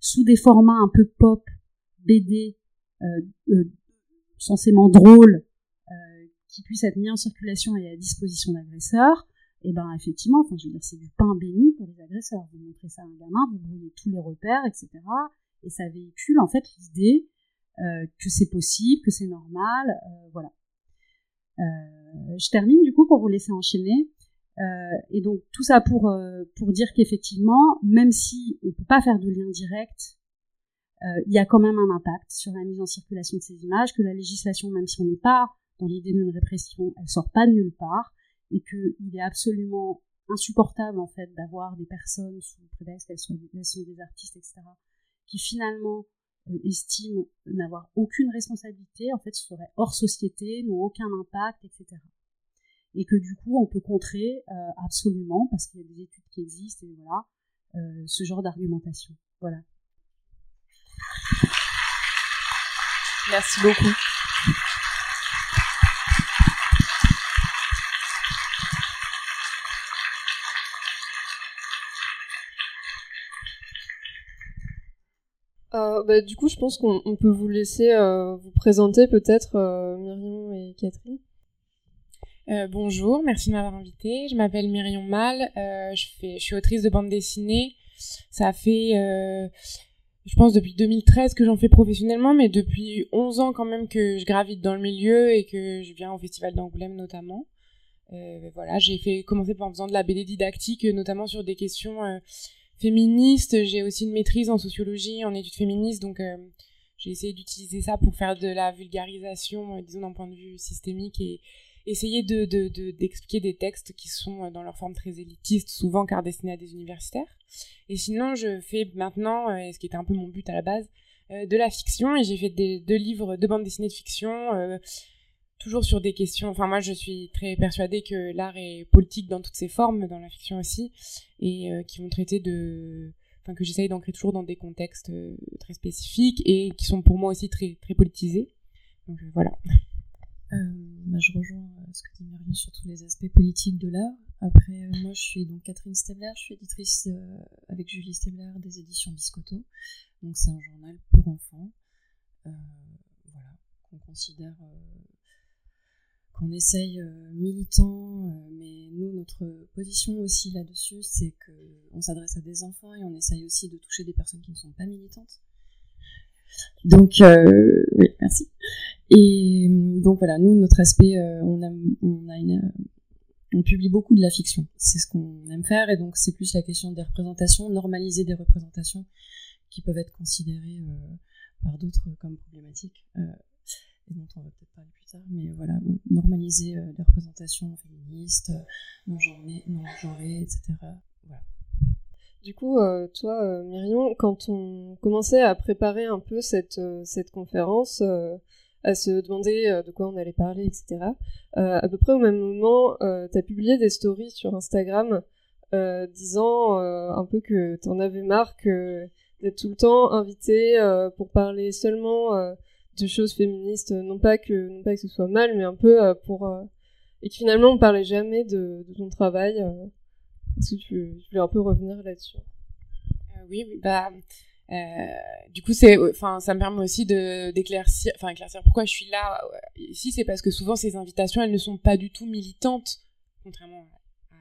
sous des formats un peu pop BD euh, euh, censément drôles euh, qui puissent être mis en circulation et à disposition d'agresseurs et eh ben effectivement enfin je veux dire c'est du pain béni pour les agresseurs. Vous montrez ça à un gamin vous brouillez tous les repères etc et ça véhicule en fait l'idée que c'est possible, que c'est normal, voilà. Euh, je termine du coup pour vous laisser enchaîner. et donc tout ça pour pour dire qu'effectivement, même si on peut pas faire de lien direct, il y a quand même un impact sur la mise en circulation de ces images, que la législation, même si on n'est pas dans l'idée d'une répression, elle sort pas de nulle part, et qu'il est absolument insupportable en fait d'avoir des personnes sous prétexte qu'elles sont, sont, des artistes, etc., qui finalement euh, estiment n'avoir aucune responsabilité, en fait, seraient hors société, n'ont aucun impact, etc. Et que du coup, on peut contrer euh, absolument, parce qu'il y a des études qui existent, et voilà, euh, ce genre d'argumentation. Voilà. Merci beaucoup. Euh, bah, du coup, je pense qu'on peut vous laisser euh, vous présenter peut-être euh, Myriam et Catherine. Euh, bonjour, merci de m'avoir invitée. Je m'appelle Myriam Mal, je, fais, je suis autrice de bande dessinée. Ça fait, je pense, depuis 2013 que j'en fais professionnellement, mais depuis 11 ans quand même que je gravite dans le milieu et que je viens au Festival d'Angoulême notamment. voilà, j'ai fait commencer en faisant de la BD didactique, notamment sur des questions féministe. J'ai aussi une maîtrise en sociologie, en études féministes, donc euh, j'ai essayé d'utiliser ça pour faire de la vulgarisation, euh, disons d'un point de vue systémique et essayer de, d'expliquer des textes qui sont euh, dans leur forme très élitiste, souvent car destinés à des universitaires. Et sinon, je fais maintenant, ce qui était un peu mon but à la base, de la fiction et j'ai fait des, deux livres de bande dessinée de fiction toujours sur des questions. Enfin, moi, je suis très persuadée que l'art est politique dans toutes ses formes, dans la fiction aussi, et euh, qui vont traiter de. Enfin, que j'essaye d'ancrer toujours dans des contextes euh, très spécifiques et qui sont pour moi aussi très, très politisés. Donc euh, voilà. Bah, je rejoins ce que dit Myriam sur tous les aspects politiques de l'art. Après, moi, je suis donc Catherine Stabler, je suis éditrice avec Julie Stabler des éditions Biscotto. Donc, c'est un journal pour enfants. voilà, qu'on considère qu'on essaye euh, militant, euh, mais nous, notre position aussi là-dessus, c'est qu'on s'adresse à des enfants et on essaye aussi de toucher des personnes qui ne sont pas militantes. Donc, euh, oui, merci. Et donc voilà, nous, notre aspect, on, publie beaucoup de la fiction. C'est ce qu'on aime faire, et donc c'est plus la question des représentations, normaliser des représentations qui peuvent être considérées par d'autres comme problématiques et dont on va peut-être parler plus tard, mais voilà, normaliser euh, les représentations féministes, euh, non-genrées, non etc. Voilà. Du coup, euh, toi, Myrion, quand on commençait à préparer un peu cette, cette conférence, à se demander de quoi on allait parler, etc., à peu près au même moment, tu as publié des stories sur Instagram disant un peu que tu en avais marre d'être tout le temps invité pour parler seulement de choses féministes, non pas que non pas que ce soit mal, mais un peu euh, pour euh, et que finalement on parlait jamais de, de ton travail. Euh. Est-ce que tu, voulais un peu revenir là-dessus Oui, bah du coup c'est enfin ça me permet aussi de d'éclaircir enfin éclaircir pourquoi je suis là ici c'est parce que souvent ces invitations elles ne sont pas du tout militantes contrairement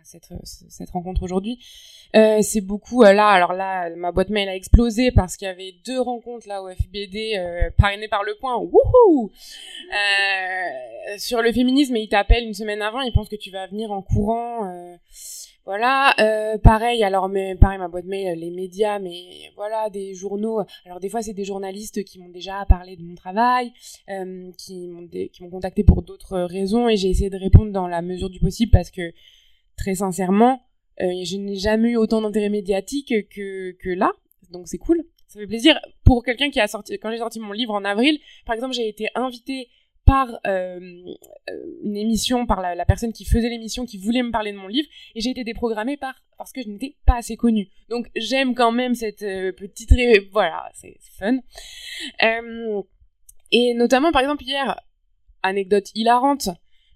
cette, rencontre aujourd'hui. Euh, c'est beaucoup euh, là, alors là, ma boîte mail a explosé parce qu'il y avait deux rencontres là au FBD euh, parrainées par le point. Wouhou euh, Sur le féminisme, et ils t'appellent une semaine avant, ils pensent que tu vas venir en courant. Voilà, pareil, alors mais pareil ma boîte mail, les médias, mais voilà, des journaux. Alors des fois c'est des journalistes qui m'ont déjà parlé de mon travail, qui m'ont contacté pour d'autres raisons et j'ai essayé de répondre dans la mesure du possible parce que très sincèrement, euh, je n'ai jamais eu autant d'intérêt médiatique que, que là, donc c'est cool. Ça fait plaisir. Pour quelqu'un qui a sorti, quand j'ai sorti mon livre en avril, par exemple, j'ai été invitée par euh, euh, une émission, par la, personne qui faisait l'émission, qui voulait me parler de mon livre, et j'ai été déprogrammée par parce que je n'étais pas assez connue. Donc j'aime quand même cette petite voilà, c'est fun. et notamment, par exemple, hier, anecdote hilarante,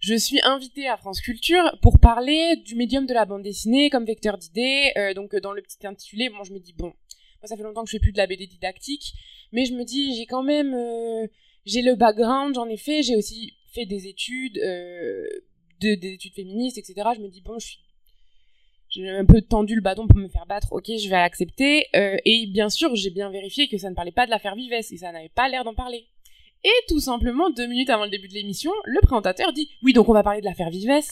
je suis invitée à France Culture pour parler du médium de la bande dessinée comme vecteur d'idées. Euh, donc dans le petit intitulé, bon, je me dis bon, moi ça fait longtemps que je fais plus de la BD didactique, mais je me dis j'ai quand même euh, j'ai le background, j'en ai fait, j'ai aussi fait des études, euh, de, des études féministes, etc. Je me dis bon, je suis j'ai un peu tendu le bâton pour me faire battre, ok, je vais accepter. et bien sûr, j'ai bien vérifié que ça ne parlait pas de l'affaire Vivès et ça n'avait pas l'air d'en parler. Et tout simplement, deux minutes avant le début de l'émission, le présentateur dit Oui, donc on va parler de l'affaire Vivès.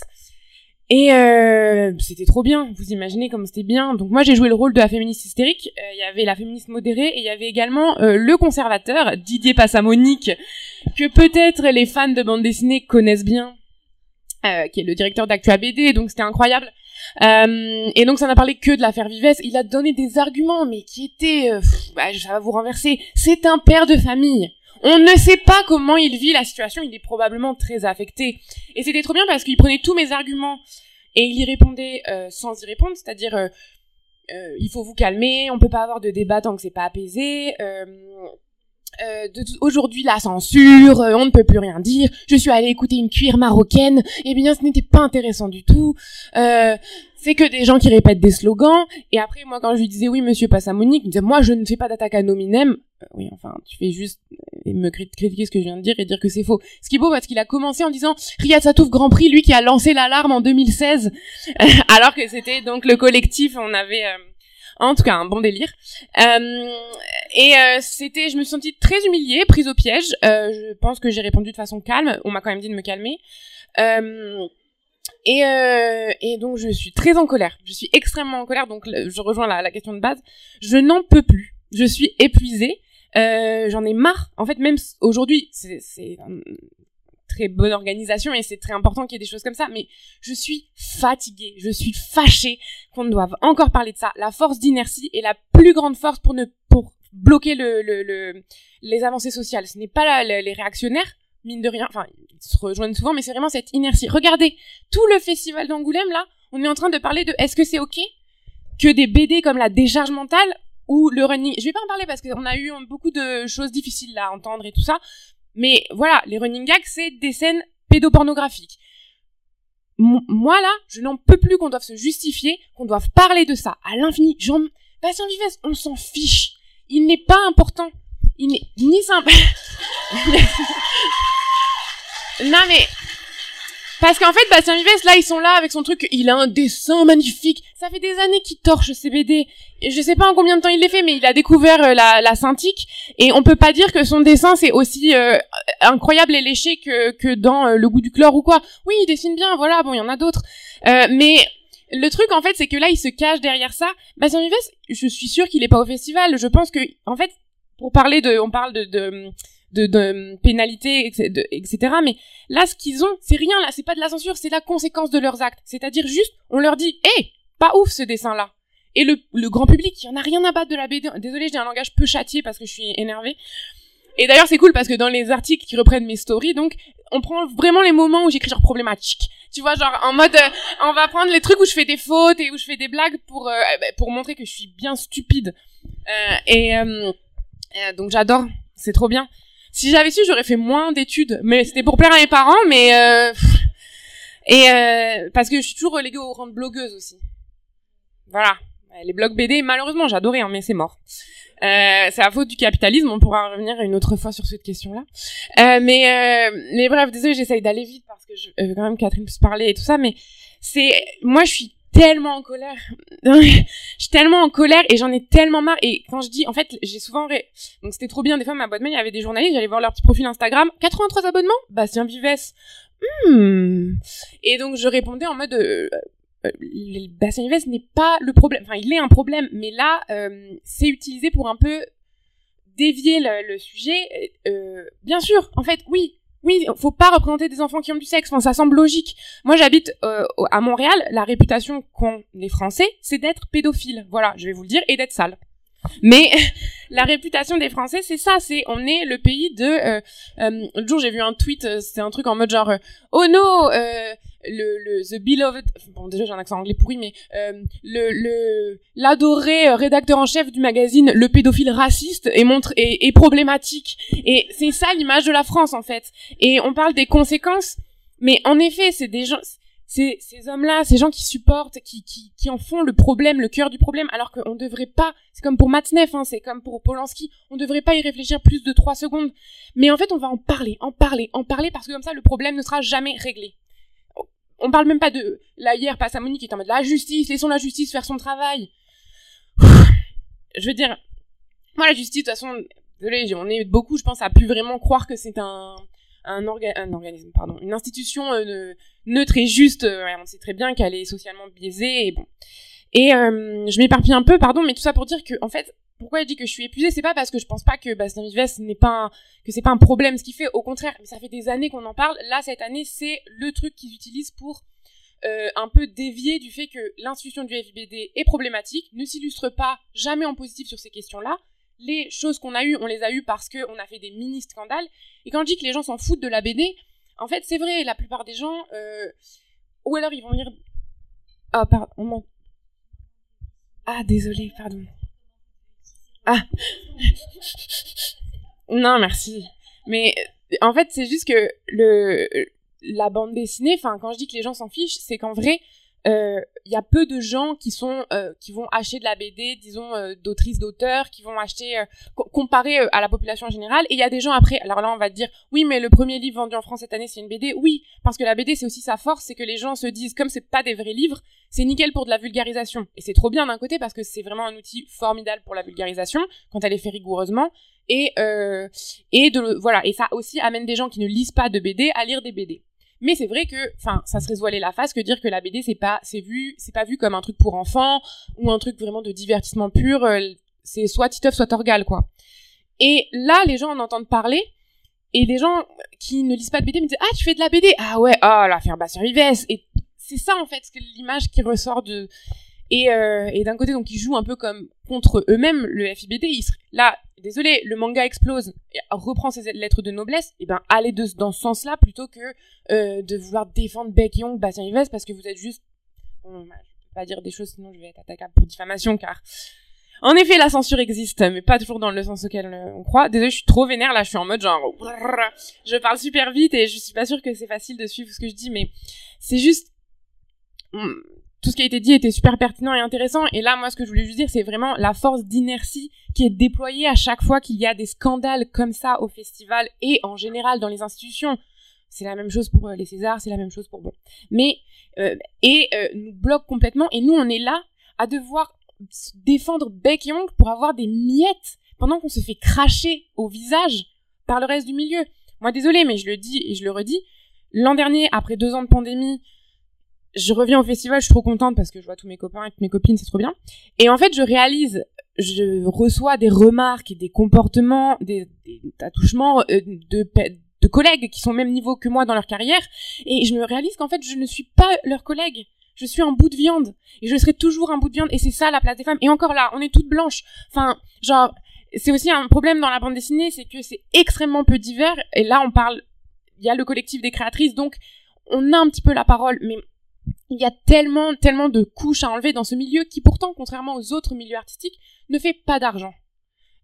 Et euh, c'était trop bien, vous imaginez comme c'était bien. Donc moi j'ai joué le rôle de la féministe hystérique, euh, il y avait la féministe modérée et il y avait également euh, le conservateur, Didier Passamonique, que peut-être les fans de bande dessinée connaissent bien, qui est le directeur d'Actua BD, donc c'était incroyable. et donc ça n'a parlé que de l'affaire Vivès, il a donné des arguments mais qui étaient... bah, ça va vous renverser, c'est un père de famille on ne sait pas comment il vit la situation, il est probablement très affecté. Et c'était trop bien parce qu'il prenait tous mes arguments et il y répondait euh, sans y répondre, c'est-à-dire euh, euh, il faut vous calmer, on peut pas avoir de débat tant que c'est pas apaisé. Euh, aujourd'hui la censure, euh, on ne peut plus rien dire. Je suis allée écouter une cuir marocaine. Eh bien, ce n'était pas intéressant du tout. Euh, c'est que des gens qui répètent des slogans. Et après, moi, quand je lui disais oui, Monsieur Passamonique, il me disait moi, je ne fais pas d'attaque à nominem. Euh, oui, enfin, tu fais juste me critiquer ce que je viens de dire et dire que c'est faux. Ce qui est beau parce qu'il a commencé en disant Riyad Satouf Grand Prix, lui qui a lancé l'alarme en 2016, alors que c'était donc le collectif. On avait en tout cas, un bon délire. Euh, et euh, c'était, je me suis sentie très humiliée, prise au piège. Euh, je pense que j'ai répondu de façon calme. On m'a quand même dit de me calmer. Euh, et, euh, et donc je suis très en colère. Je suis extrêmement en colère. Donc je rejoins la, question de base. Je n'en peux plus. Je suis épuisée. Euh, j'en ai marre. En fait, même aujourd'hui, c'est très bonne organisation et c'est très important qu'il y ait des choses comme ça. Mais je suis fatiguée, je suis fâchée qu'on doive encore parler de ça. La force d'inertie est la plus grande force pour ne pour bloquer le, le, le les avancées sociales. Ce n'est pas les réactionnaires, mine de rien. Enfin, ils se rejoignent souvent, mais c'est vraiment cette inertie. Regardez, tout le festival d'Angoulême là, on est en train de parler de est-ce que c'est ok que des BD comme la décharge mentale ou le running. Je vais pas en parler parce qu'on a eu beaucoup de choses difficiles à entendre et tout ça. Mais voilà, les running gags, c'est des scènes pédopornographiques. moi là, je n'en peux plus qu'on doive se justifier, qu'on doive parler de ça à l'infini. Jean Bastien Vives, on s'en fiche. Il n'est pas important. Il n'est ni simple. non mais parce qu'en fait, Bastien Vives, là, ils sont là avec son truc, il a un dessin magnifique. Ça fait des années qu'il torche ses BD. Et je sais pas en combien de temps il les fait, mais il a découvert euh, la, la synthique. Et on peut pas dire que son dessin, c'est aussi euh, incroyable et léché que, que dans euh, Le goût du chlore ou quoi. Oui, il dessine bien, voilà, bon, il y en a d'autres. mais le truc, en fait, c'est que là, il se cache derrière ça. Bastien Vives, je suis sûre qu'il est pas au festival. Je pense que, en fait, pour parler de... On parle de, de de, de pénalité, etc. Mais là, ce qu'ils ont, c'est rien, là, c'est pas de la censure, c'est la conséquence de leurs actes. C'est-à-dire juste, on leur dit, hé, pas ouf ce dessin-là. Et le, grand public, il y en a rien à battre de la BD. Désolée, j'ai un langage peu châtié parce que je suis énervée. Et d'ailleurs, c'est cool parce que dans les articles qui reprennent mes stories, donc, on prend vraiment les moments où j'écris genre problématique. Tu vois, genre, en mode, euh, on va prendre les trucs où je fais des fautes et où je fais des blagues pour, euh, eh ben, pour montrer que je suis bien stupide. Euh, et, euh, donc j'adore. C'est trop bien. Si j'avais su, j'aurais fait moins d'études, mais c'était pour plaire à mes parents, mais euh... et euh... parce que je suis toujours reléguée au rang de blogueuse aussi. Voilà, les blogs BD, malheureusement, j'adorais, hein, mais c'est mort. Euh, c'est à faute du capitalisme. On pourra revenir une autre fois sur cette question-là. Euh, mais euh, mais bref, désolé, j'essaye d'aller vite parce que je veux quand même Catherine puisse parler et tout ça. Mais c'est moi, je suis tellement en colère. je suis tellement en colère et j'en ai tellement marre. Et quand je dis, en fait, j'ai souvent... Ré... Donc c'était trop bien. Des fois, ma boîte mail, il y avait des journalistes, j'allais voir leur petit profil Instagram. 83 abonnements? Bastien Vives. Hmm. Et donc je répondais en mode... Euh, euh, Bastien Vives n'est pas le problème. Enfin, il est un problème. Mais là, euh, c'est utilisé pour un peu dévier le, sujet. Euh, bien sûr, en fait, oui, oui, faut pas représenter des enfants qui ont du sexe. Ça semble logique. Moi, j'habite euh, à Montréal. La réputation qu'ont les Français, c'est d'être pédophiles. Voilà, je vais vous le dire, et d'être sales. Mais la réputation des Français, c'est ça. C'est on est le pays de. Euh, euh, jour, j'ai vu un tweet. Euh, c'est un truc en mode genre, oh non, le, the beloved bon déjà j'ai un accent anglais pourri mais euh, l'adoré euh, rédacteur en chef du magazine le pédophile raciste est montre est problématique. Et c'est ça l'image de la France en fait. Et on parle des conséquences mais en effet c'est des gens ces hommes-là, ces gens qui supportent, qui, qui, en font le problème, le cœur du problème, alors qu'on devrait pas, c'est comme pour Matzneff, hein, c'est comme pour Polanski, on devrait pas y réfléchir plus de trois secondes. Mais en fait, on va en parler, en parler, en parler, parce que comme ça, le problème ne sera jamais réglé on parle même pas de là hier Monique qui est en mode la justice laissons la justice faire son travail. Je veux dire moi la justice de toute façon désolé on est beaucoup je pense à plus vraiment croire que c'est un un, un organisme pardon une institution euh, neutre et juste. Euh, on sait très bien qu'elle est socialement biaisée et bon et je m'éparpille un peu pardon mais tout ça pour dire que en fait pourquoi je dis que je suis épuisée, c'est pas parce que je pense pas que Bastien Vives n'est pas un, que c'est pas un problème ce qu'il fait. Au contraire, mais ça fait des années qu'on en parle. Là, cette année, c'est le truc qu'ils utilisent pour euh, un peu dévier du fait que l'institution du FBD est problématique, ne s'illustre pas jamais en positif sur ces questions-là. Les choses qu'on a eues, on les a eues parce qu'on a fait des mini-scandales. Et quand je dis que les gens s'en foutent de la BD, en fait, c'est vrai, la plupart des gens, euh, ou alors ils vont lire... Ah, pardon, Ah, désolé, pardon. Ah Non, merci. Mais en fait, c'est juste que le la bande dessinée, enfin quand je dis que les gens s'en fichent, c'est qu'en vrai, il euh, y a peu de gens qui sont euh, qui vont acheter de la BD, disons euh, d'autrices, d'auteurs, qui vont acheter comparé à la population générale. Et il y a des gens après. Alors là, on va dire oui, mais le premier livre vendu en France cette année, c'est une BD. Oui, parce que la BD, c'est aussi sa force, c'est que les gens se disent comme c'est pas des vrais livres, c'est nickel pour de la vulgarisation. Et c'est trop bien d'un côté parce que c'est vraiment un outil formidable pour la vulgarisation quand elle est fait rigoureusement. Et et de voilà et ça aussi amène des gens qui ne lisent pas de BD à lire des BD. Mais c'est vrai que, enfin, ça serait voiler la face que dire que la BD c'est pas, c'est vu, c'est pas vu comme un truc pour enfants ou un truc vraiment de divertissement pur. Euh, c'est soit Titeuf, soit Torgal, quoi. Et là, les gens en entendent parler. Et les gens qui ne lisent pas de BD me disent ah tu fais de la BD ah ouais ah l'affaire Bastien Vives et c'est ça en fait l'image qui ressort de et, euh, et d'un côté, donc, ils jouent un peu comme contre eux-mêmes, le FIBD. Ils Là, désolé, le manga explose, et reprend ses lettres de noblesse. Et eh ben, allez dans ce sens-là plutôt que euh, de vouloir défendre Beck Young, Bastien Yves, parce que vous êtes juste. Bon, je peux pas dire des choses, sinon je vais être attaquable pour diffamation, car. En effet, la censure existe, mais pas toujours dans le sens auquel on croit. Désolé, je suis trop vénère, là, je suis en mode genre... Je parle super vite et je suis pas sûre que c'est facile de suivre ce que je dis, mais c'est juste tout ce qui a été dit était super pertinent et intéressant. Et là, moi, ce que je voulais juste dire, c'est vraiment la force d'inertie qui est déployée à chaque fois qu'il y a des scandales comme ça au festival et en général dans les institutions. C'est la même chose pour euh, les Césars, c'est la même chose pour bon. Mais euh, et euh, nous bloque complètement. Et nous, on est là à devoir défendre Beck Young pour avoir des miettes pendant qu'on se fait cracher au visage par le reste du milieu. Moi, désolé, mais je le dis et je le redis. L'an dernier, après deux ans de pandémie, je reviens au festival, je suis trop contente parce que je vois tous mes copains et mes copines, c'est trop bien. Et en fait, je réalise, je reçois des remarques et des comportements, des, des attouchements euh, de, de collègues qui sont au même niveau que moi dans leur carrière, et je me réalise qu'en fait, je ne suis pas leur collègue. Je suis un bout de viande et je serai toujours un bout de viande et c'est ça la place des femmes. Et encore là, on est toutes blanches. Enfin, genre, c'est aussi un problème dans la bande dessinée, c'est que c'est extrêmement peu divers. Et là, on parle, il y a le collectif des créatrices, donc on a un petit peu la parole, mais il y a tellement, tellement de couches à enlever dans ce milieu qui pourtant, contrairement aux autres milieux artistiques, ne fait pas d'argent.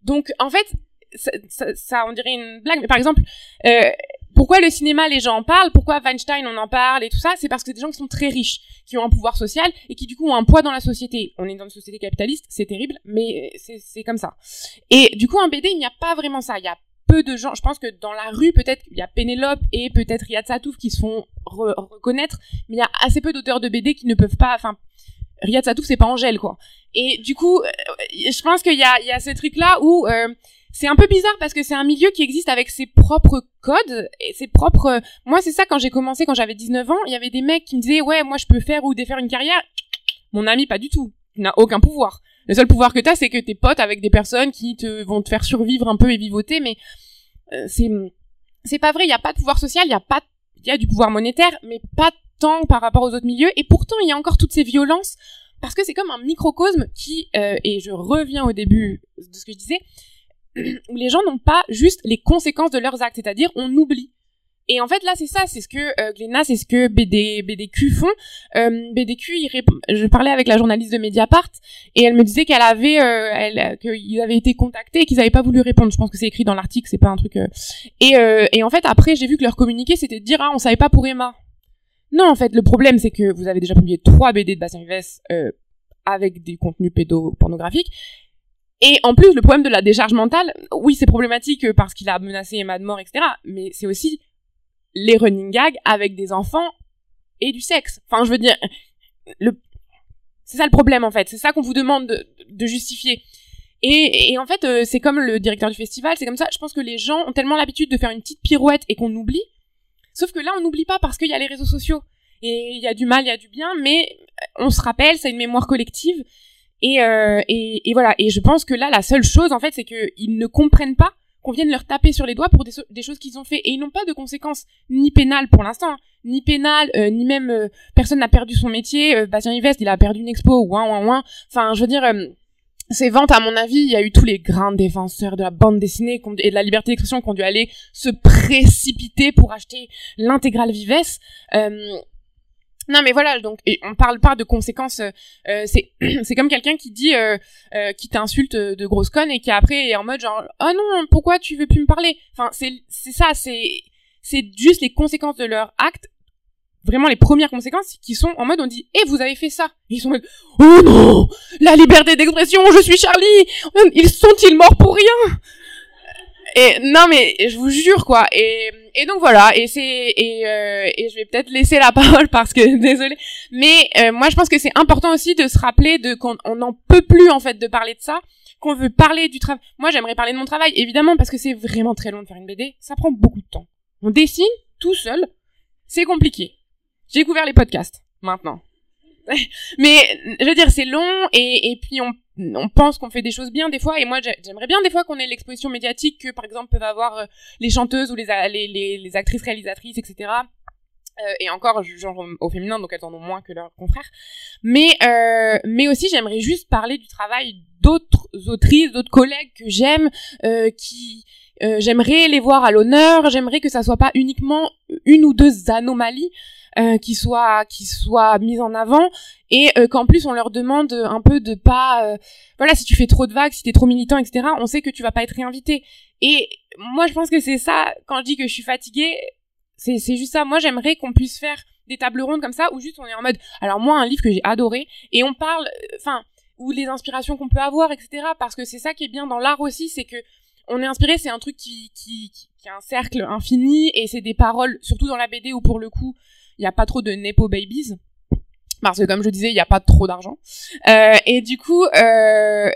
Donc, en fait, ça, ça, on dirait une blague, mais par exemple, euh, pourquoi le cinéma, les gens en parlent, pourquoi Weinstein, on en parle et tout ça, c'est parce que c'est des gens qui sont très riches, qui ont un pouvoir social et qui du coup ont un poids dans la société. On est dans une société capitaliste, c'est terrible, mais c'est comme ça. Et du coup, en BD, il n'y a pas vraiment ça. Y a peu de gens, je pense que dans la rue, peut-être, il y a Pénélope et peut-être Riyad Satouf qui se font reconnaître, mais il y a assez peu d'auteurs de BD qui ne peuvent pas, enfin, Riyad Satouf, c'est pas Angèle, quoi. Et du coup, euh, je pense qu'il y a, il y a ce truc-là où, euh, c'est un peu bizarre parce que c'est un milieu qui existe avec ses propres codes et ses propres moi c'est ça quand j'ai commencé quand j'avais 19 ans il y avait des mecs qui me disaient ouais moi je peux faire ou défaire une carrière. Mon ami pas du tout. Tu n'as aucun pouvoir le seul pouvoir que t'as, c'est que t'es potes avec des personnes qui te vont te faire survivre un peu et vivoter, mais euh, c'est c'est pas vrai. Il y a pas de pouvoir social, il y a pas il y a du pouvoir monétaire, mais pas tant par rapport aux autres milieux. Et pourtant, il y a encore toutes ces violences parce que c'est comme un microcosme qui euh, et je reviens au début de ce que je disais où les gens n'ont pas juste les conséquences de leurs actes, c'est-à-dire on oublie. Et en fait là c'est ça, c'est ce que euh, c'est ce que BD, BDQ font. Euh, BDQ, il je parlais avec la journaliste de Mediapart et elle me disait qu'elle avait, euh, qu'ils avaient été contactés et qu'ils n'avaient pas voulu répondre. Je pense que c'est écrit dans l'article, c'est pas un truc. Euh. Et, et en fait après j'ai vu que leur communiqué c'était de dire ah on savait pas pour Emma. Non en fait le problème c'est que vous avez déjà publié trois BD de Bastien Vives avec des contenus pédopornographiques et en plus, le problème de la décharge mentale, oui, c'est problématique parce qu'il a menacé Emma de mort, etc. Mais c'est aussi les running gags avec des enfants et du sexe. Enfin, je veux dire, le... c'est ça le problème en fait. C'est ça qu'on vous demande de, justifier. Et, et, en fait, euh, c'est comme le directeur du festival, c'est comme ça. Je pense que les gens ont tellement l'habitude de faire une petite pirouette et qu'on oublie. Sauf que là, on n'oublie pas parce qu'il y a les réseaux sociaux. Et il y a du mal, il y a du bien, mais on se rappelle, c'est une mémoire collective. Et, euh, et, et, voilà. Et je pense que là, la seule chose, en fait, c'est qu'ils ne comprennent pas qu'on vienne leur taper sur les doigts pour des, choses qu'ils ont fait. Et ils n'ont pas de conséquences ni pénales pour l'instant, hein. ni pénales, euh, ni même euh, personne n'a perdu son métier. Euh, Bastien Yves, il a perdu une expo, ouin, ouin, ouin. Enfin, je veux dire, euh, ces ventes, à mon avis, il y a eu tous les grands défenseurs de la bande dessinée et de la liberté d'expression qui ont dû aller se précipiter pour acheter l'intégrale Vives. Non mais voilà donc et on parle pas de conséquences euh, c'est c'est comme quelqu'un qui dit euh, euh, qui t'insulte de grosse conne et qui après est en mode genre oh non pourquoi tu veux plus me parler? Enfin c'est c'est ça c'est c'est juste les conséquences de leur acte vraiment les premières conséquences qui sont en mode on dit eh vous avez fait ça! Et ils sont en mode oh non! La liberté d'expression je suis Charlie! Ils sont-ils morts pour rien et non mais je vous jure quoi. Et et donc voilà. Et c'est et euh, et je vais peut-être laisser la parole parce que désolé. Mais euh, moi je pense que c'est important aussi de se rappeler de qu'on on n'en peut plus en fait de parler de ça qu'on veut parler du travail. Moi j'aimerais parler de mon travail évidemment parce que c'est vraiment très long de faire une BD ça prend beaucoup de temps. On dessine tout seul. C'est compliqué. J'ai découvert les podcasts maintenant. Mais je veux dire c'est long et et puis on on pense qu'on fait des choses bien des fois et moi j'aimerais bien des fois qu'on ait l'exposition médiatique que par exemple peuvent avoir euh, les chanteuses ou les, les, actrices réalisatrices etc euh, et encore genre au féminin donc elles en ont moins que leurs confrères. Mais euh, mais aussi j'aimerais juste parler du travail d'autres autrices d'autres collègues que j'aime qui j'aimerais les voir à l'honneur. J'aimerais que ça soit pas uniquement une ou deux anomalies euh, qui soient qui soient mises en avant. Et euh, qu'en plus on leur demande un peu de pas euh, voilà si tu fais trop de vagues si t'es trop militant etc on sait que tu vas pas être réinvité. Et moi je pense que c'est ça quand je dis que je suis fatiguée c'est c'est juste ça. Moi j'aimerais qu'on puisse faire des tables rondes comme ça où juste on est en mode alors moi un livre que j'ai adoré et on parle enfin ou les inspirations qu'on peut avoir etc parce que c'est ça qui est bien dans l'art aussi c'est que on est inspiré c'est un truc qui qui qui a un cercle infini et c'est des paroles surtout dans la BD où pour le coup il n'y a pas trop de nepo babies parce que comme je disais, il n'y a pas trop d'argent. Euh, et du coup, euh,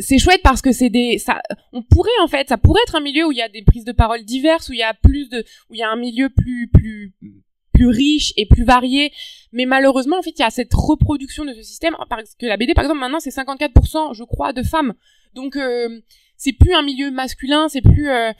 c'est chouette parce que c'est des, ça, on pourrait en fait, ça pourrait être un milieu où il y a des prises de parole diverses, où il y a plus de, où il y a un milieu plus, plus, plus riche et plus varié. Mais malheureusement, en fait, il y a cette reproduction de ce système parce que la BD, par exemple, maintenant, c'est 54%, je crois, de femmes. Donc, euh, c'est plus un milieu masculin, c'est plus euh,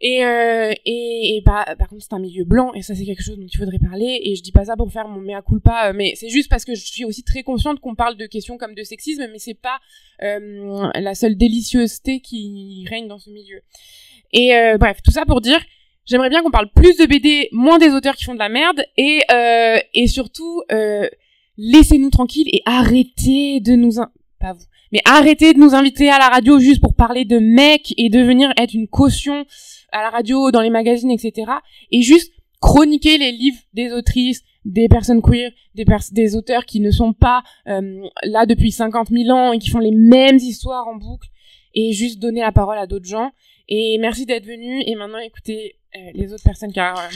et, euh, et, et bah, par contre, c'est un milieu blanc, et ça, c'est quelque chose dont il faudrait parler. Et je dis pas ça pour faire mon mea culpa, euh, mais c'est juste parce que je suis aussi très consciente qu'on parle de questions comme de sexisme, mais c'est pas euh, la seule délicieuseté qui règne dans ce milieu. Et euh, bref, tout ça pour dire, j'aimerais bien qu'on parle plus de BD, moins des auteurs qui font de la merde, et, euh, et surtout, laissez-nous tranquilles et arrêtez de nous... Pas vous. Mais arrêtez de nous inviter à la radio juste pour parler de mecs et de venir être une caution à la radio, dans les magazines, etc. Et juste chroniquer les livres des autrices, des personnes queer, des, auteurs qui ne sont pas euh, là depuis 50 000 ans et qui font les mêmes histoires en boucle et juste donner la parole à d'autres gens. Et merci d'être venu et maintenant écoutez euh, les autres personnes car...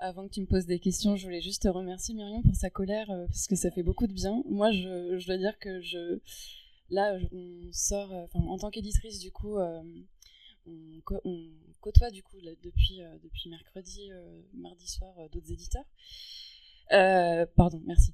avant que tu me poses des questions, je voulais juste te remercier Myrion pour sa colère euh, parce que ça fait beaucoup de bien. Moi, je, dois dire que je là, on sort, euh, en tant qu'éditrice, du coup, on, on, côtoie du coup depuis depuis mercredi, mardi soir, d'autres éditeurs. Pardon, merci.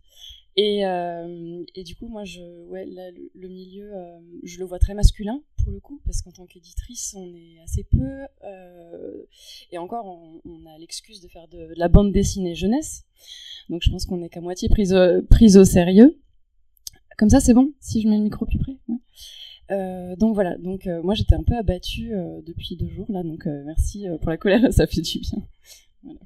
Et, euh, et, du coup, moi, je, le, milieu, euh, je le vois très masculin pour le coup, parce qu'en tant qu'éditrice, on est assez peu. Euh, et encore, on, a l'excuse de faire de, la bande dessinée jeunesse. Donc, je pense qu'on est qu'à moitié prise, au sérieux. Comme ça, c'est bon Si je mets le micro plus près. Euh, donc voilà, donc euh, moi j'étais un peu abattue euh, depuis deux jours là, donc merci pour la colère, ça fait du bien. Voilà.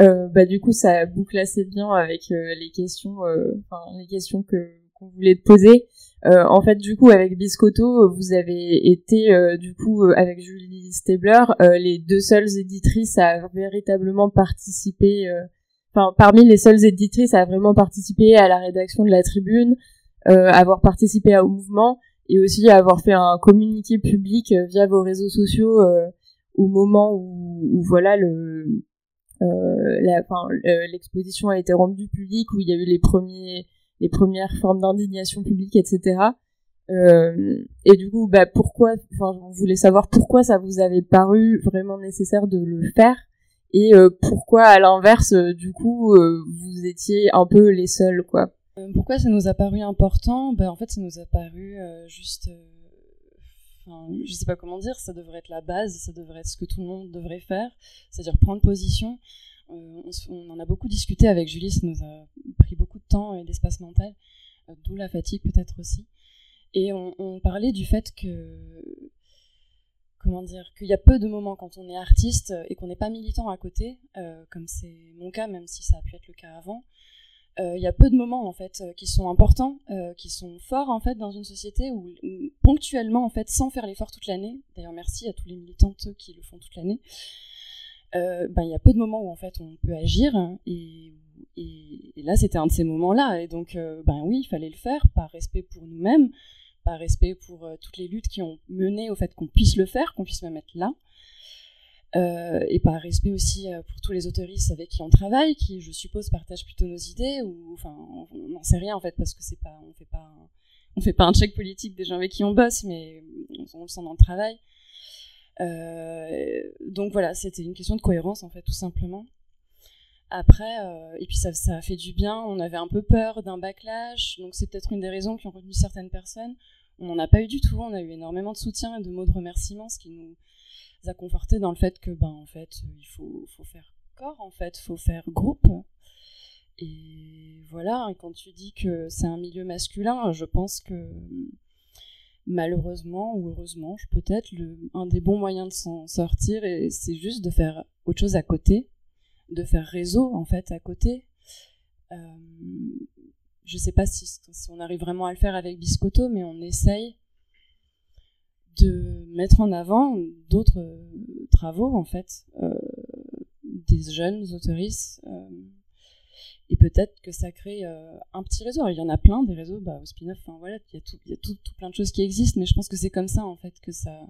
Euh, bah du coup ça boucle assez bien avec euh, les questions euh, enfin les questions que qu'on voulait te poser. Euh, en fait du coup avec Biscotto vous avez été du coup avec Julie Stabler les deux seules éditrices à véritablement participer enfin parmi les seules éditrices à vraiment participer à la rédaction de la tribune avoir participé au mouvement et aussi avoir fait un communiqué public via vos réseaux sociaux au moment où, où voilà le euh, l'exposition a été rendue publique où il y a eu les premiers les premières formes d'indignation publique etc euh, et du coup bah pourquoi enfin on voulait savoir pourquoi ça vous avait paru vraiment nécessaire de le faire et euh, pourquoi à l'inverse euh, du coup euh, vous étiez un peu les seuls quoi. Pourquoi ça nous a paru important? Ben en fait ça nous a paru juste Je sais pas comment dire, ça devrait être la base, ça devrait être ce que tout le monde devrait faire, c'est-à-dire prendre position. on, on, en a beaucoup discuté avec Julie, ça nous a pris beaucoup de temps et d'espace mental, d'où la fatigue peut-être aussi. Et on, on, parlait du fait que comment dire qu'il y a peu de moments quand on est artiste et qu'on n'est pas militant à côté, euh, comme c'est mon cas, même si ça a pu être le cas avant. Il y a peu de moments en fait qui sont importants, euh, qui sont forts en fait dans une société où, ponctuellement en fait, sans faire l'effort toute l'année. D'ailleurs, merci à tous les militantes qui le font toute l'année. Euh, ben il y a peu de moments où en fait on peut agir et, là c'était un de ces moments-là et donc euh, ben oui il fallait le faire par respect pour nous-mêmes par respect pour euh, toutes les luttes qui ont mené au fait qu'on puisse le faire qu'on puisse même être là euh, et par respect aussi euh, pour tous les autoristes avec qui on travaille qui je suppose partagent plutôt nos idées ou enfin on n'en sait rien en fait parce que c'est pas on fait pas un, on fait pas un check politique des gens avec qui on bosse mais on, on le sent dans le travail euh, donc voilà, c'était une question de cohérence en fait, tout simplement. Après, et puis ça, ça a fait du bien. On avait un peu peur d'un backlash, donc c'est peut-être une des raisons qui ont retenu certaines personnes. On n'en a pas eu du tout. On a eu énormément de soutien et de mots de remerciement, ce qui nous a conforté dans le fait que, ben, en fait, il faut, faire corps, en fait, faut faire groupe. Et voilà. Et quand tu dis que c'est un milieu masculin, je pense que malheureusement ou heureusement, peut-être, un des bons moyens de s'en sortir, c'est juste de faire autre chose à côté, de faire réseau en fait à côté. Euh, je sais pas si, on arrive vraiment à le faire avec Biscotto, mais on essaye de mettre en avant d'autres travaux en fait, euh, des jeunes autoristes. Euh, et peut-être que ça crée euh, un petit réseau. Alors, il y en a plein des réseaux, bah, au spin-off, enfin voilà, il y a, tout, il y a tout, plein de choses qui existent, mais je pense que c'est comme ça en fait que ça.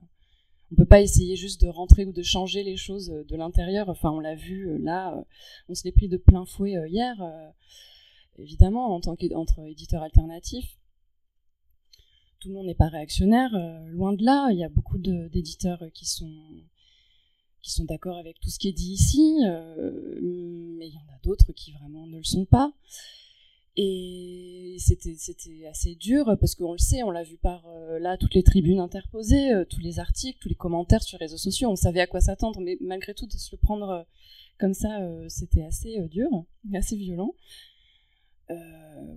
On peut pas essayer juste de rentrer ou de changer les choses euh, de l'intérieur. Enfin, on l'a vu euh, là, on se l'est pris de plein fouet hier. Évidemment, en tant éditeurs alternatifs, tout le monde n'est pas réactionnaire. loin de là, il y a beaucoup d'éditeurs qui sont qui sont d'accord avec tout ce qui est dit ici, euh, mais il y en a d'autres qui vraiment ne le sont pas. Et c'était assez dur parce qu'on le sait, on l'a vu par euh, là toutes les tribunes interposées, euh, tous les articles, tous les commentaires sur les réseaux sociaux, on savait à quoi s'attendre, mais malgré tout de se le prendre euh, comme ça, euh, c'était assez euh, dur, assez violent.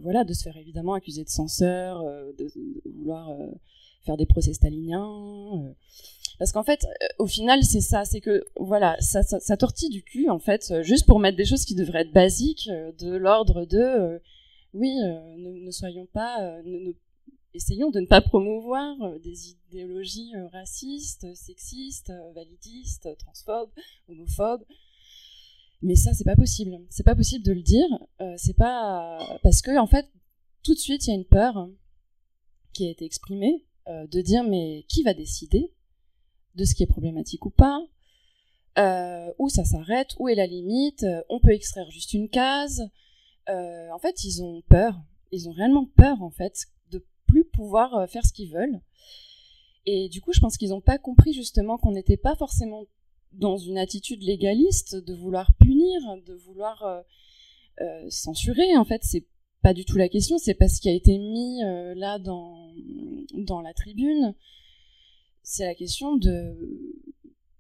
Voilà, de se faire évidemment accuser de censeur, de, de, vouloir faire des procès staliniens parce qu'en fait, euh, au final, c'est ça, c'est que voilà, ça, ça, tortille du cul en fait, euh, juste pour mettre des choses qui devraient être basiques, euh, de l'ordre de, oui, ne, soyons pas, essayons de ne pas promouvoir des idéologies racistes, sexistes, validistes, transphobes, homophobes. Mais ça, c'est pas possible. C'est pas possible de le dire. c'est pas parce que en fait, tout de suite, il y a une peur qui a été exprimée de dire mais qui va décider de ce qui est problématique ou pas, euh, où ça s'arrête, où est la limite, euh, on peut extraire juste une case. Euh, en fait, ils ont peur, ils ont réellement peur en fait de plus pouvoir euh, faire ce qu'ils veulent. Et du coup, je pense qu'ils n'ont pas compris justement qu'on n'était pas forcément dans une attitude légaliste de vouloir punir, de vouloir euh, euh, censurer. En fait, c'est pas du tout la question, c'est pas ce qui a été mis là dans, dans la tribune c'est la question de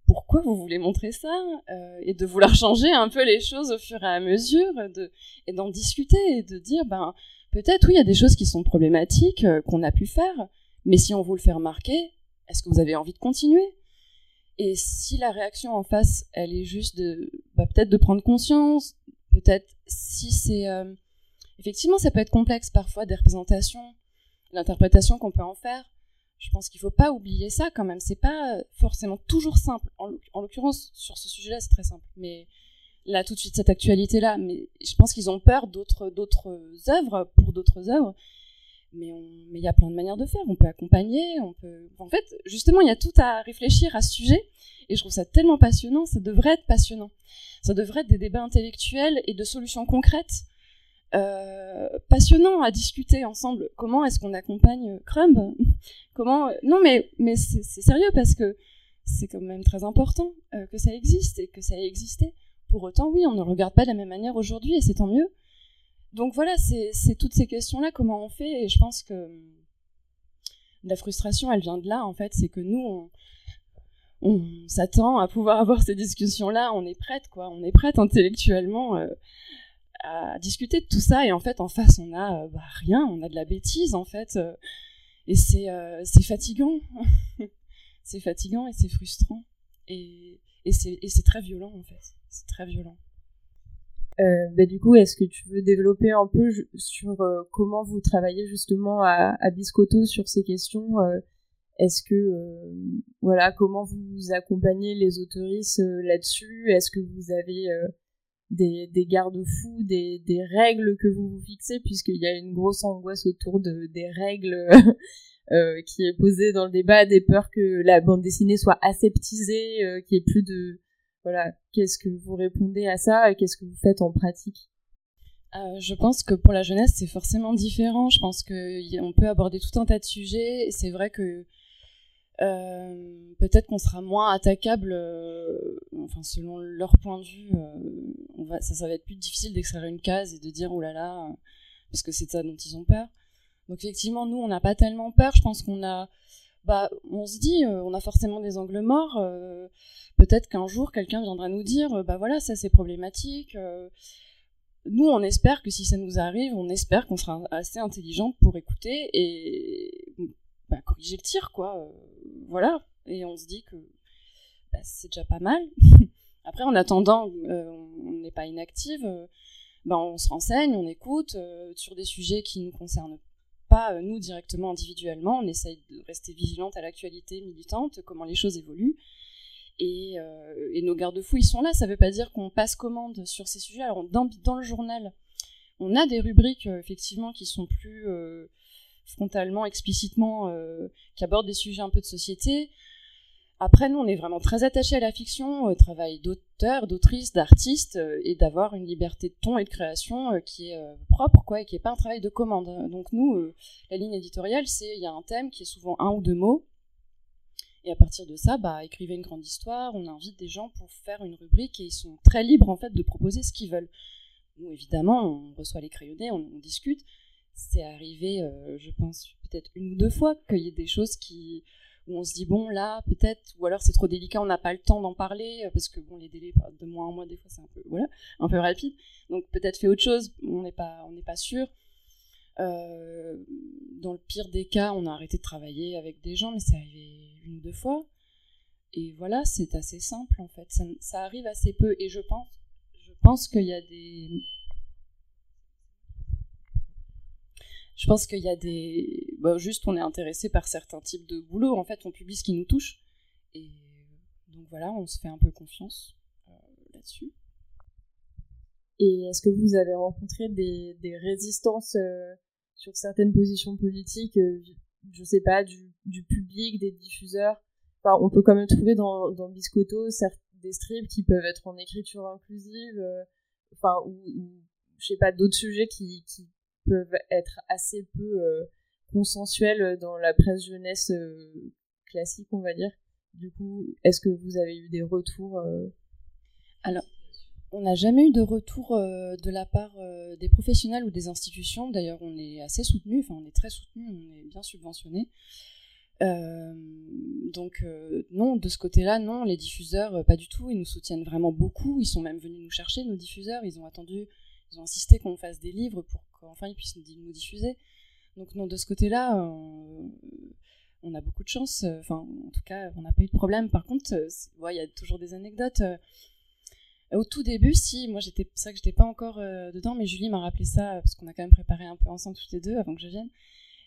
pourquoi vous voulez montrer ça euh, et de vouloir changer un peu les choses au fur et à mesure et d'en discuter et de dire ben peut-être oui il y a des choses qui sont problématiques euh, qu'on a pu faire mais si on vous le fait remarquer est-ce que vous avez envie de continuer? Et si la réaction en face elle est juste de bah, peut-être de prendre conscience peut-être si c'est euh, effectivement ça peut être complexe parfois des représentations l'interprétation qu'on peut en faire je pense qu'il faut pas oublier ça quand même. C'est pas forcément toujours simple. En l'occurrence, sur ce sujet-là, c'est très simple. Mais là, tout de suite, cette actualité-là, mais je pense qu'ils ont peur d'autres d'autres œuvres pour d'autres œuvres. Mais il y a plein de manières de faire. On peut accompagner, on peut. En fait, justement, il y a tout à réfléchir à ce sujet. Et je trouve ça tellement passionnant. Ça devrait être passionnant. Ça devrait être des débats intellectuels et de solutions concrètes euh, passionnant à discuter ensemble. Comment est-ce qu'on accompagne Crumb? Comment Non, mais mais c'est sérieux parce que c'est quand même très important euh, que ça existe et que ça ait existé. Pour autant, oui, on ne regarde pas de la même manière aujourd'hui et c'est tant mieux. Donc voilà, c'est toutes ces questions-là, comment on fait Et je pense que la frustration, elle vient de là, en fait, c'est que nous, on, s'attend à pouvoir avoir ces discussions-là, on est prête, quoi, on est prête intellectuellement euh, à discuter de tout ça, et en fait, en face, on a euh, bah, rien, on a de la bêtise, en fait, euh, et c'est fatigant, c'est fatigant et c'est frustrant, et c'est très violent, en fait, c'est très violent. Euh, bah, du coup, est-ce que tu veux développer un peu sur comment vous travaillez justement à, à Biscotto sur ces questions est-ce que euh, voilà comment vous accompagnez les autoristes euh, là-dessus? Est-ce que vous avez euh, des, garde-fous, des, règles que vous vous fixez? Puisqu'il y a une grosse angoisse autour de des règles qui est posée dans le débat, des peurs que la bande dessinée soit aseptisée, qu'il n'y ait plus de voilà. Qu'est-ce que vous répondez à ça et qu'est-ce que vous faites en pratique? Je pense que pour la jeunesse, c'est forcément différent. Je pense qu'on peut aborder tout un tas de sujets. C'est vrai que euh, peut-être qu'on sera moins attaquable, euh, enfin selon leur point de vue, euh, ça va être plus difficile d'extraire une case et de dire oh là là, parce que c'est ça dont ils ont peur. Donc effectivement, nous on n'a pas tellement peur. Je pense qu'on a, bah, on se dit, on a forcément des angles morts. peut-être qu'un jour quelqu'un viendra nous dire, bah voilà, ça c'est problématique. nous, on espère que si ça nous arrive, on espère qu'on sera assez intelligent pour écouter et bah, corriger le tir, quoi. Euh, voilà. Et on se dit que bah, c'est déjà pas mal. Après, en attendant, euh, on n'est pas inactive. Euh, on se renseigne, on écoute sur des sujets qui nous concernent pas nous directement individuellement. On essaye de rester vigilante à l'actualité militante, comment les choses évoluent. Et, et nos garde-fous, ils sont là. Ça ne veut pas dire qu'on passe commande sur ces sujets. Alors, dans, le journal, on a des rubriques, effectivement, qui sont plus frontalement, explicitement, euh, qui aborde des sujets un peu de société. Après, nous, on est vraiment très attachés à la fiction, au travail d'auteur, d'autrice, d'artiste, euh, et d'avoir une liberté de ton et de création euh, qui est propre, quoi, et qui n'est pas un travail de commande. Donc nous, la ligne éditoriale, c'est il y a un thème qui est souvent un ou deux mots, et à partir de ça, bah, écrivez une grande histoire, on invite des gens pour faire une rubrique, et ils sont très libres, en fait, de proposer ce qu'ils veulent. Nous, évidemment, on reçoit les crayonnés, on discute, c'est arrivé, euh, je pense, peut-être une ou deux fois qu'il y ait des choses qui où on se dit bon là peut-être ou alors c'est trop délicat on n'a pas le temps d'en parler euh, parce que bon les délais de mois en mois des fois c'est un peu voilà un peu rapide. Donc peut-être fait autre chose. On n'est pas on n'est pas sûr. Euh, dans le pire des cas on a arrêté de travailler avec des gens mais c'est arrivé une ou deux fois. Et voilà c'est assez simple en fait. Ça, ça arrive assez peu. Et je pense je pense qu'il y a des je pense qu'il y a des. Bah, juste, on est intéressé par certains types de boulot. En fait, on publie ce qui nous touche. Et donc voilà, on se fait un peu confiance euh, là-dessus. Et est-ce que vous avez rencontré des, des résistances euh, sur certaines positions politiques, euh, je sais pas, du, du, public, des diffuseurs? Enfin, On peut quand même trouver dans, dans Biscotto des strips qui peuvent être en écriture inclusive, enfin, ou, ou je sais pas, d'autres sujets qui, qui peuvent être assez peu euh, consensuels dans la presse jeunesse euh, classique, on va dire. Du coup, est-ce que vous avez eu des retours euh, Alors, on n'a jamais eu de retour de la part des professionnels ou des institutions. D'ailleurs, on est assez soutenu, enfin, on est très soutenu, on est bien subventionné. donc non, de ce côté-là, non, les diffuseurs, pas du tout, ils nous soutiennent vraiment beaucoup, ils sont même venus nous chercher, nos diffuseurs, ils ont attendu ils ont insisté qu'on fasse des livres pour qu'enfin ils puissent nous diffuser. Donc non, de ce côté-là, on a beaucoup de chance. Enfin, en tout cas, on n'a pas eu de problème. Par contre, euh, il y a toujours des anecdotes. Euh, au tout début, si, moi j'étais, c'est vrai que j'étais pas encore euh, dedans, mais Julie m'a rappelé ça parce qu'on a quand même préparé un peu ensemble toutes les deux avant que je vienne.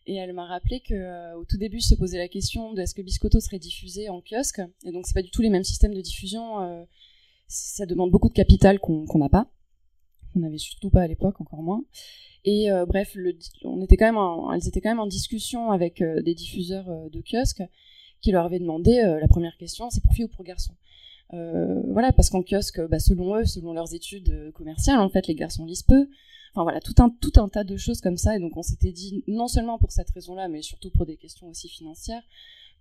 Et elle m'a rappelé que au tout début se posait la question de est-ce que Biscotto serait diffusé en kiosque. Et donc c'est pas du tout les mêmes systèmes de diffusion. ça demande beaucoup de capital qu'on n'a pas on n'avait surtout pas à l'époque, encore moins. Et euh, bref, on était quand même elles étaient quand même en discussion avec euh, des diffuseurs euh, de kiosques qui leur avaient demandé la première question, c'est pour filles ou pour garçons? Voilà, parce qu'en kiosque, bah, selon eux, selon leurs études commerciales, en fait, les garçons lisent peu. Enfin voilà, tout un, tout un tas de choses comme ça. Et donc on s'était dit, non seulement pour cette raison-là, mais surtout pour des questions aussi financières,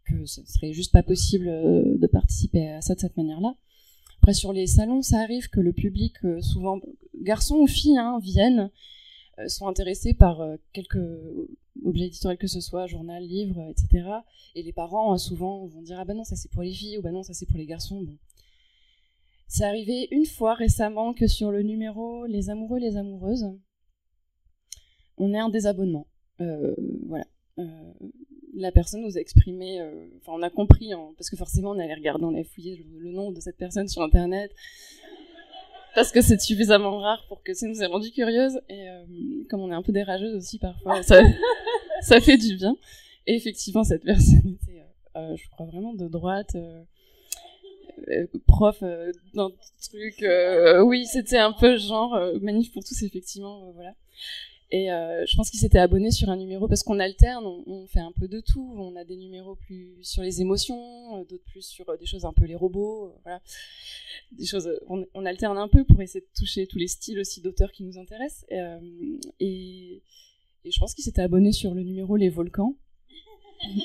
que ce serait juste pas possible de participer à ça de cette manière-là. Après, sur les salons, ça arrive que le public, euh, souvent garçons ou filles, hein, viennent. sont intéressés par quelque objet éditorial que ce soit, journal, livre, etc. Et les parents souvent vont dire ah ben non ça c'est pour les filles ou ben non ça c'est pour les garçons. Bon. C'est arrivé une fois récemment que sur le numéro Les amoureux, les amoureuses, on ait un désabonnement. voilà la personne nous a exprimé, euh, enfin on a compris, hein, parce que forcément on allait regarder, on allait fouiller le, nom de cette personne sur internet, parce que c'est suffisamment rare pour que ça nous ait rendu curieuse, et euh, comme on est un peu dérageuse aussi parfois, ça, ça fait du bien. Et effectivement cette personne était, euh, je crois vraiment de droite, prof d'un truc, oui c'était un peu genre manif pour tous effectivement, voilà. Et euh, je pense qu'il s'était abonné sur un numéro parce qu'on alterne, on, fait un peu de tout. On a des numéros plus sur les émotions, euh, d'autres plus sur euh, des choses un peu les robots, voilà. Des choses, on, alterne un peu pour essayer de toucher tous les styles aussi d'auteurs qui nous intéressent. Et, je pense qu'il s'était abonné sur le numéro Les Volcans,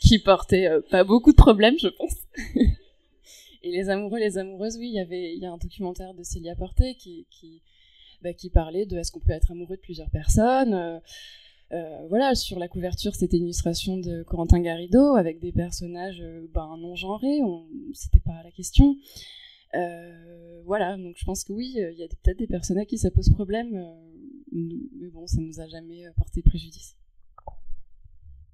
qui portait pas beaucoup de problèmes, je pense. et les amoureux, les amoureuses, oui, il y il y a un documentaire de Célia Porté qui, qui bah, qui parlait de est-ce qu'on peut être amoureux de plusieurs personnes? Euh, euh, voilà, sur la couverture, c'était une illustration de Corentin Garrido avec des personnages euh, ben, non genrés, c'était pas la question. voilà, donc je pense que oui, il y a peut-être des personnes à qui ça pose problème, mais bon, ça nous a jamais porté préjudice.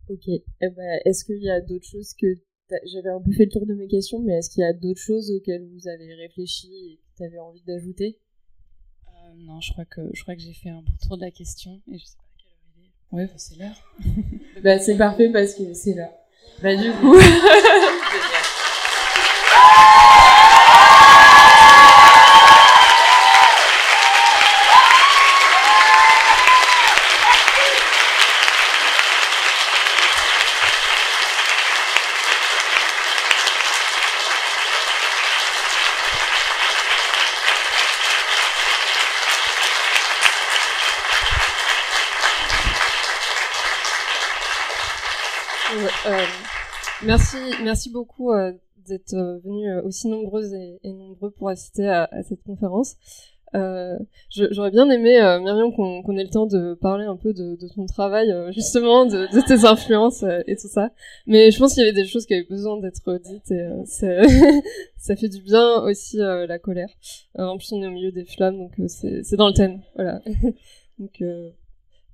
Ok, eh ben, est-ce qu'il y a d'autres choses que j'avais un peu fait le tour de mes questions, mais est-ce qu'il y a d'autres choses auxquelles vous avez réfléchi et que tu avais envie d'ajouter? Non, je crois que je crois que j'ai fait un bon tour de la question et je sais pas à quelle heure il est. Ouais, bah, c'est l'heure. bah c'est parfait parce que c'est là. Bah du coup. Euh, merci, merci beaucoup euh, d'être euh, venus aussi nombreuses et, nombreux pour assister à, cette conférence. J'aurais bien aimé, Myriam, qu'on ait le temps de parler un peu de, ton travail, justement, de, tes influences et tout ça. Mais je pense qu'il y avait des choses qui avaient besoin d'être dites et ça fait du bien aussi la colère. en plus, on est au milieu des flammes, donc c'est dans le thème. Voilà. donc,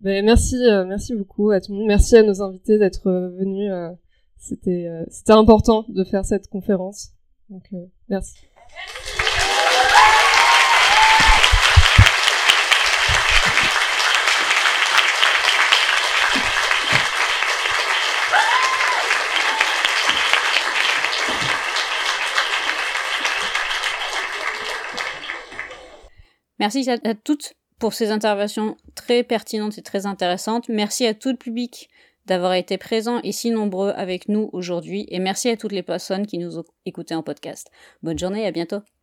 ben, merci, euh, merci beaucoup à tout le monde. Merci à nos invités d'être euh, venus. Euh, c'était, important de faire cette conférence. Donc, merci. Merci à toutes pour ces interventions très pertinentes et très intéressantes. Merci à tout le public d'avoir été présent et si nombreux avec nous aujourd'hui et merci à toutes les personnes qui nous ont écoutés en podcast. Bonne journée et à bientôt.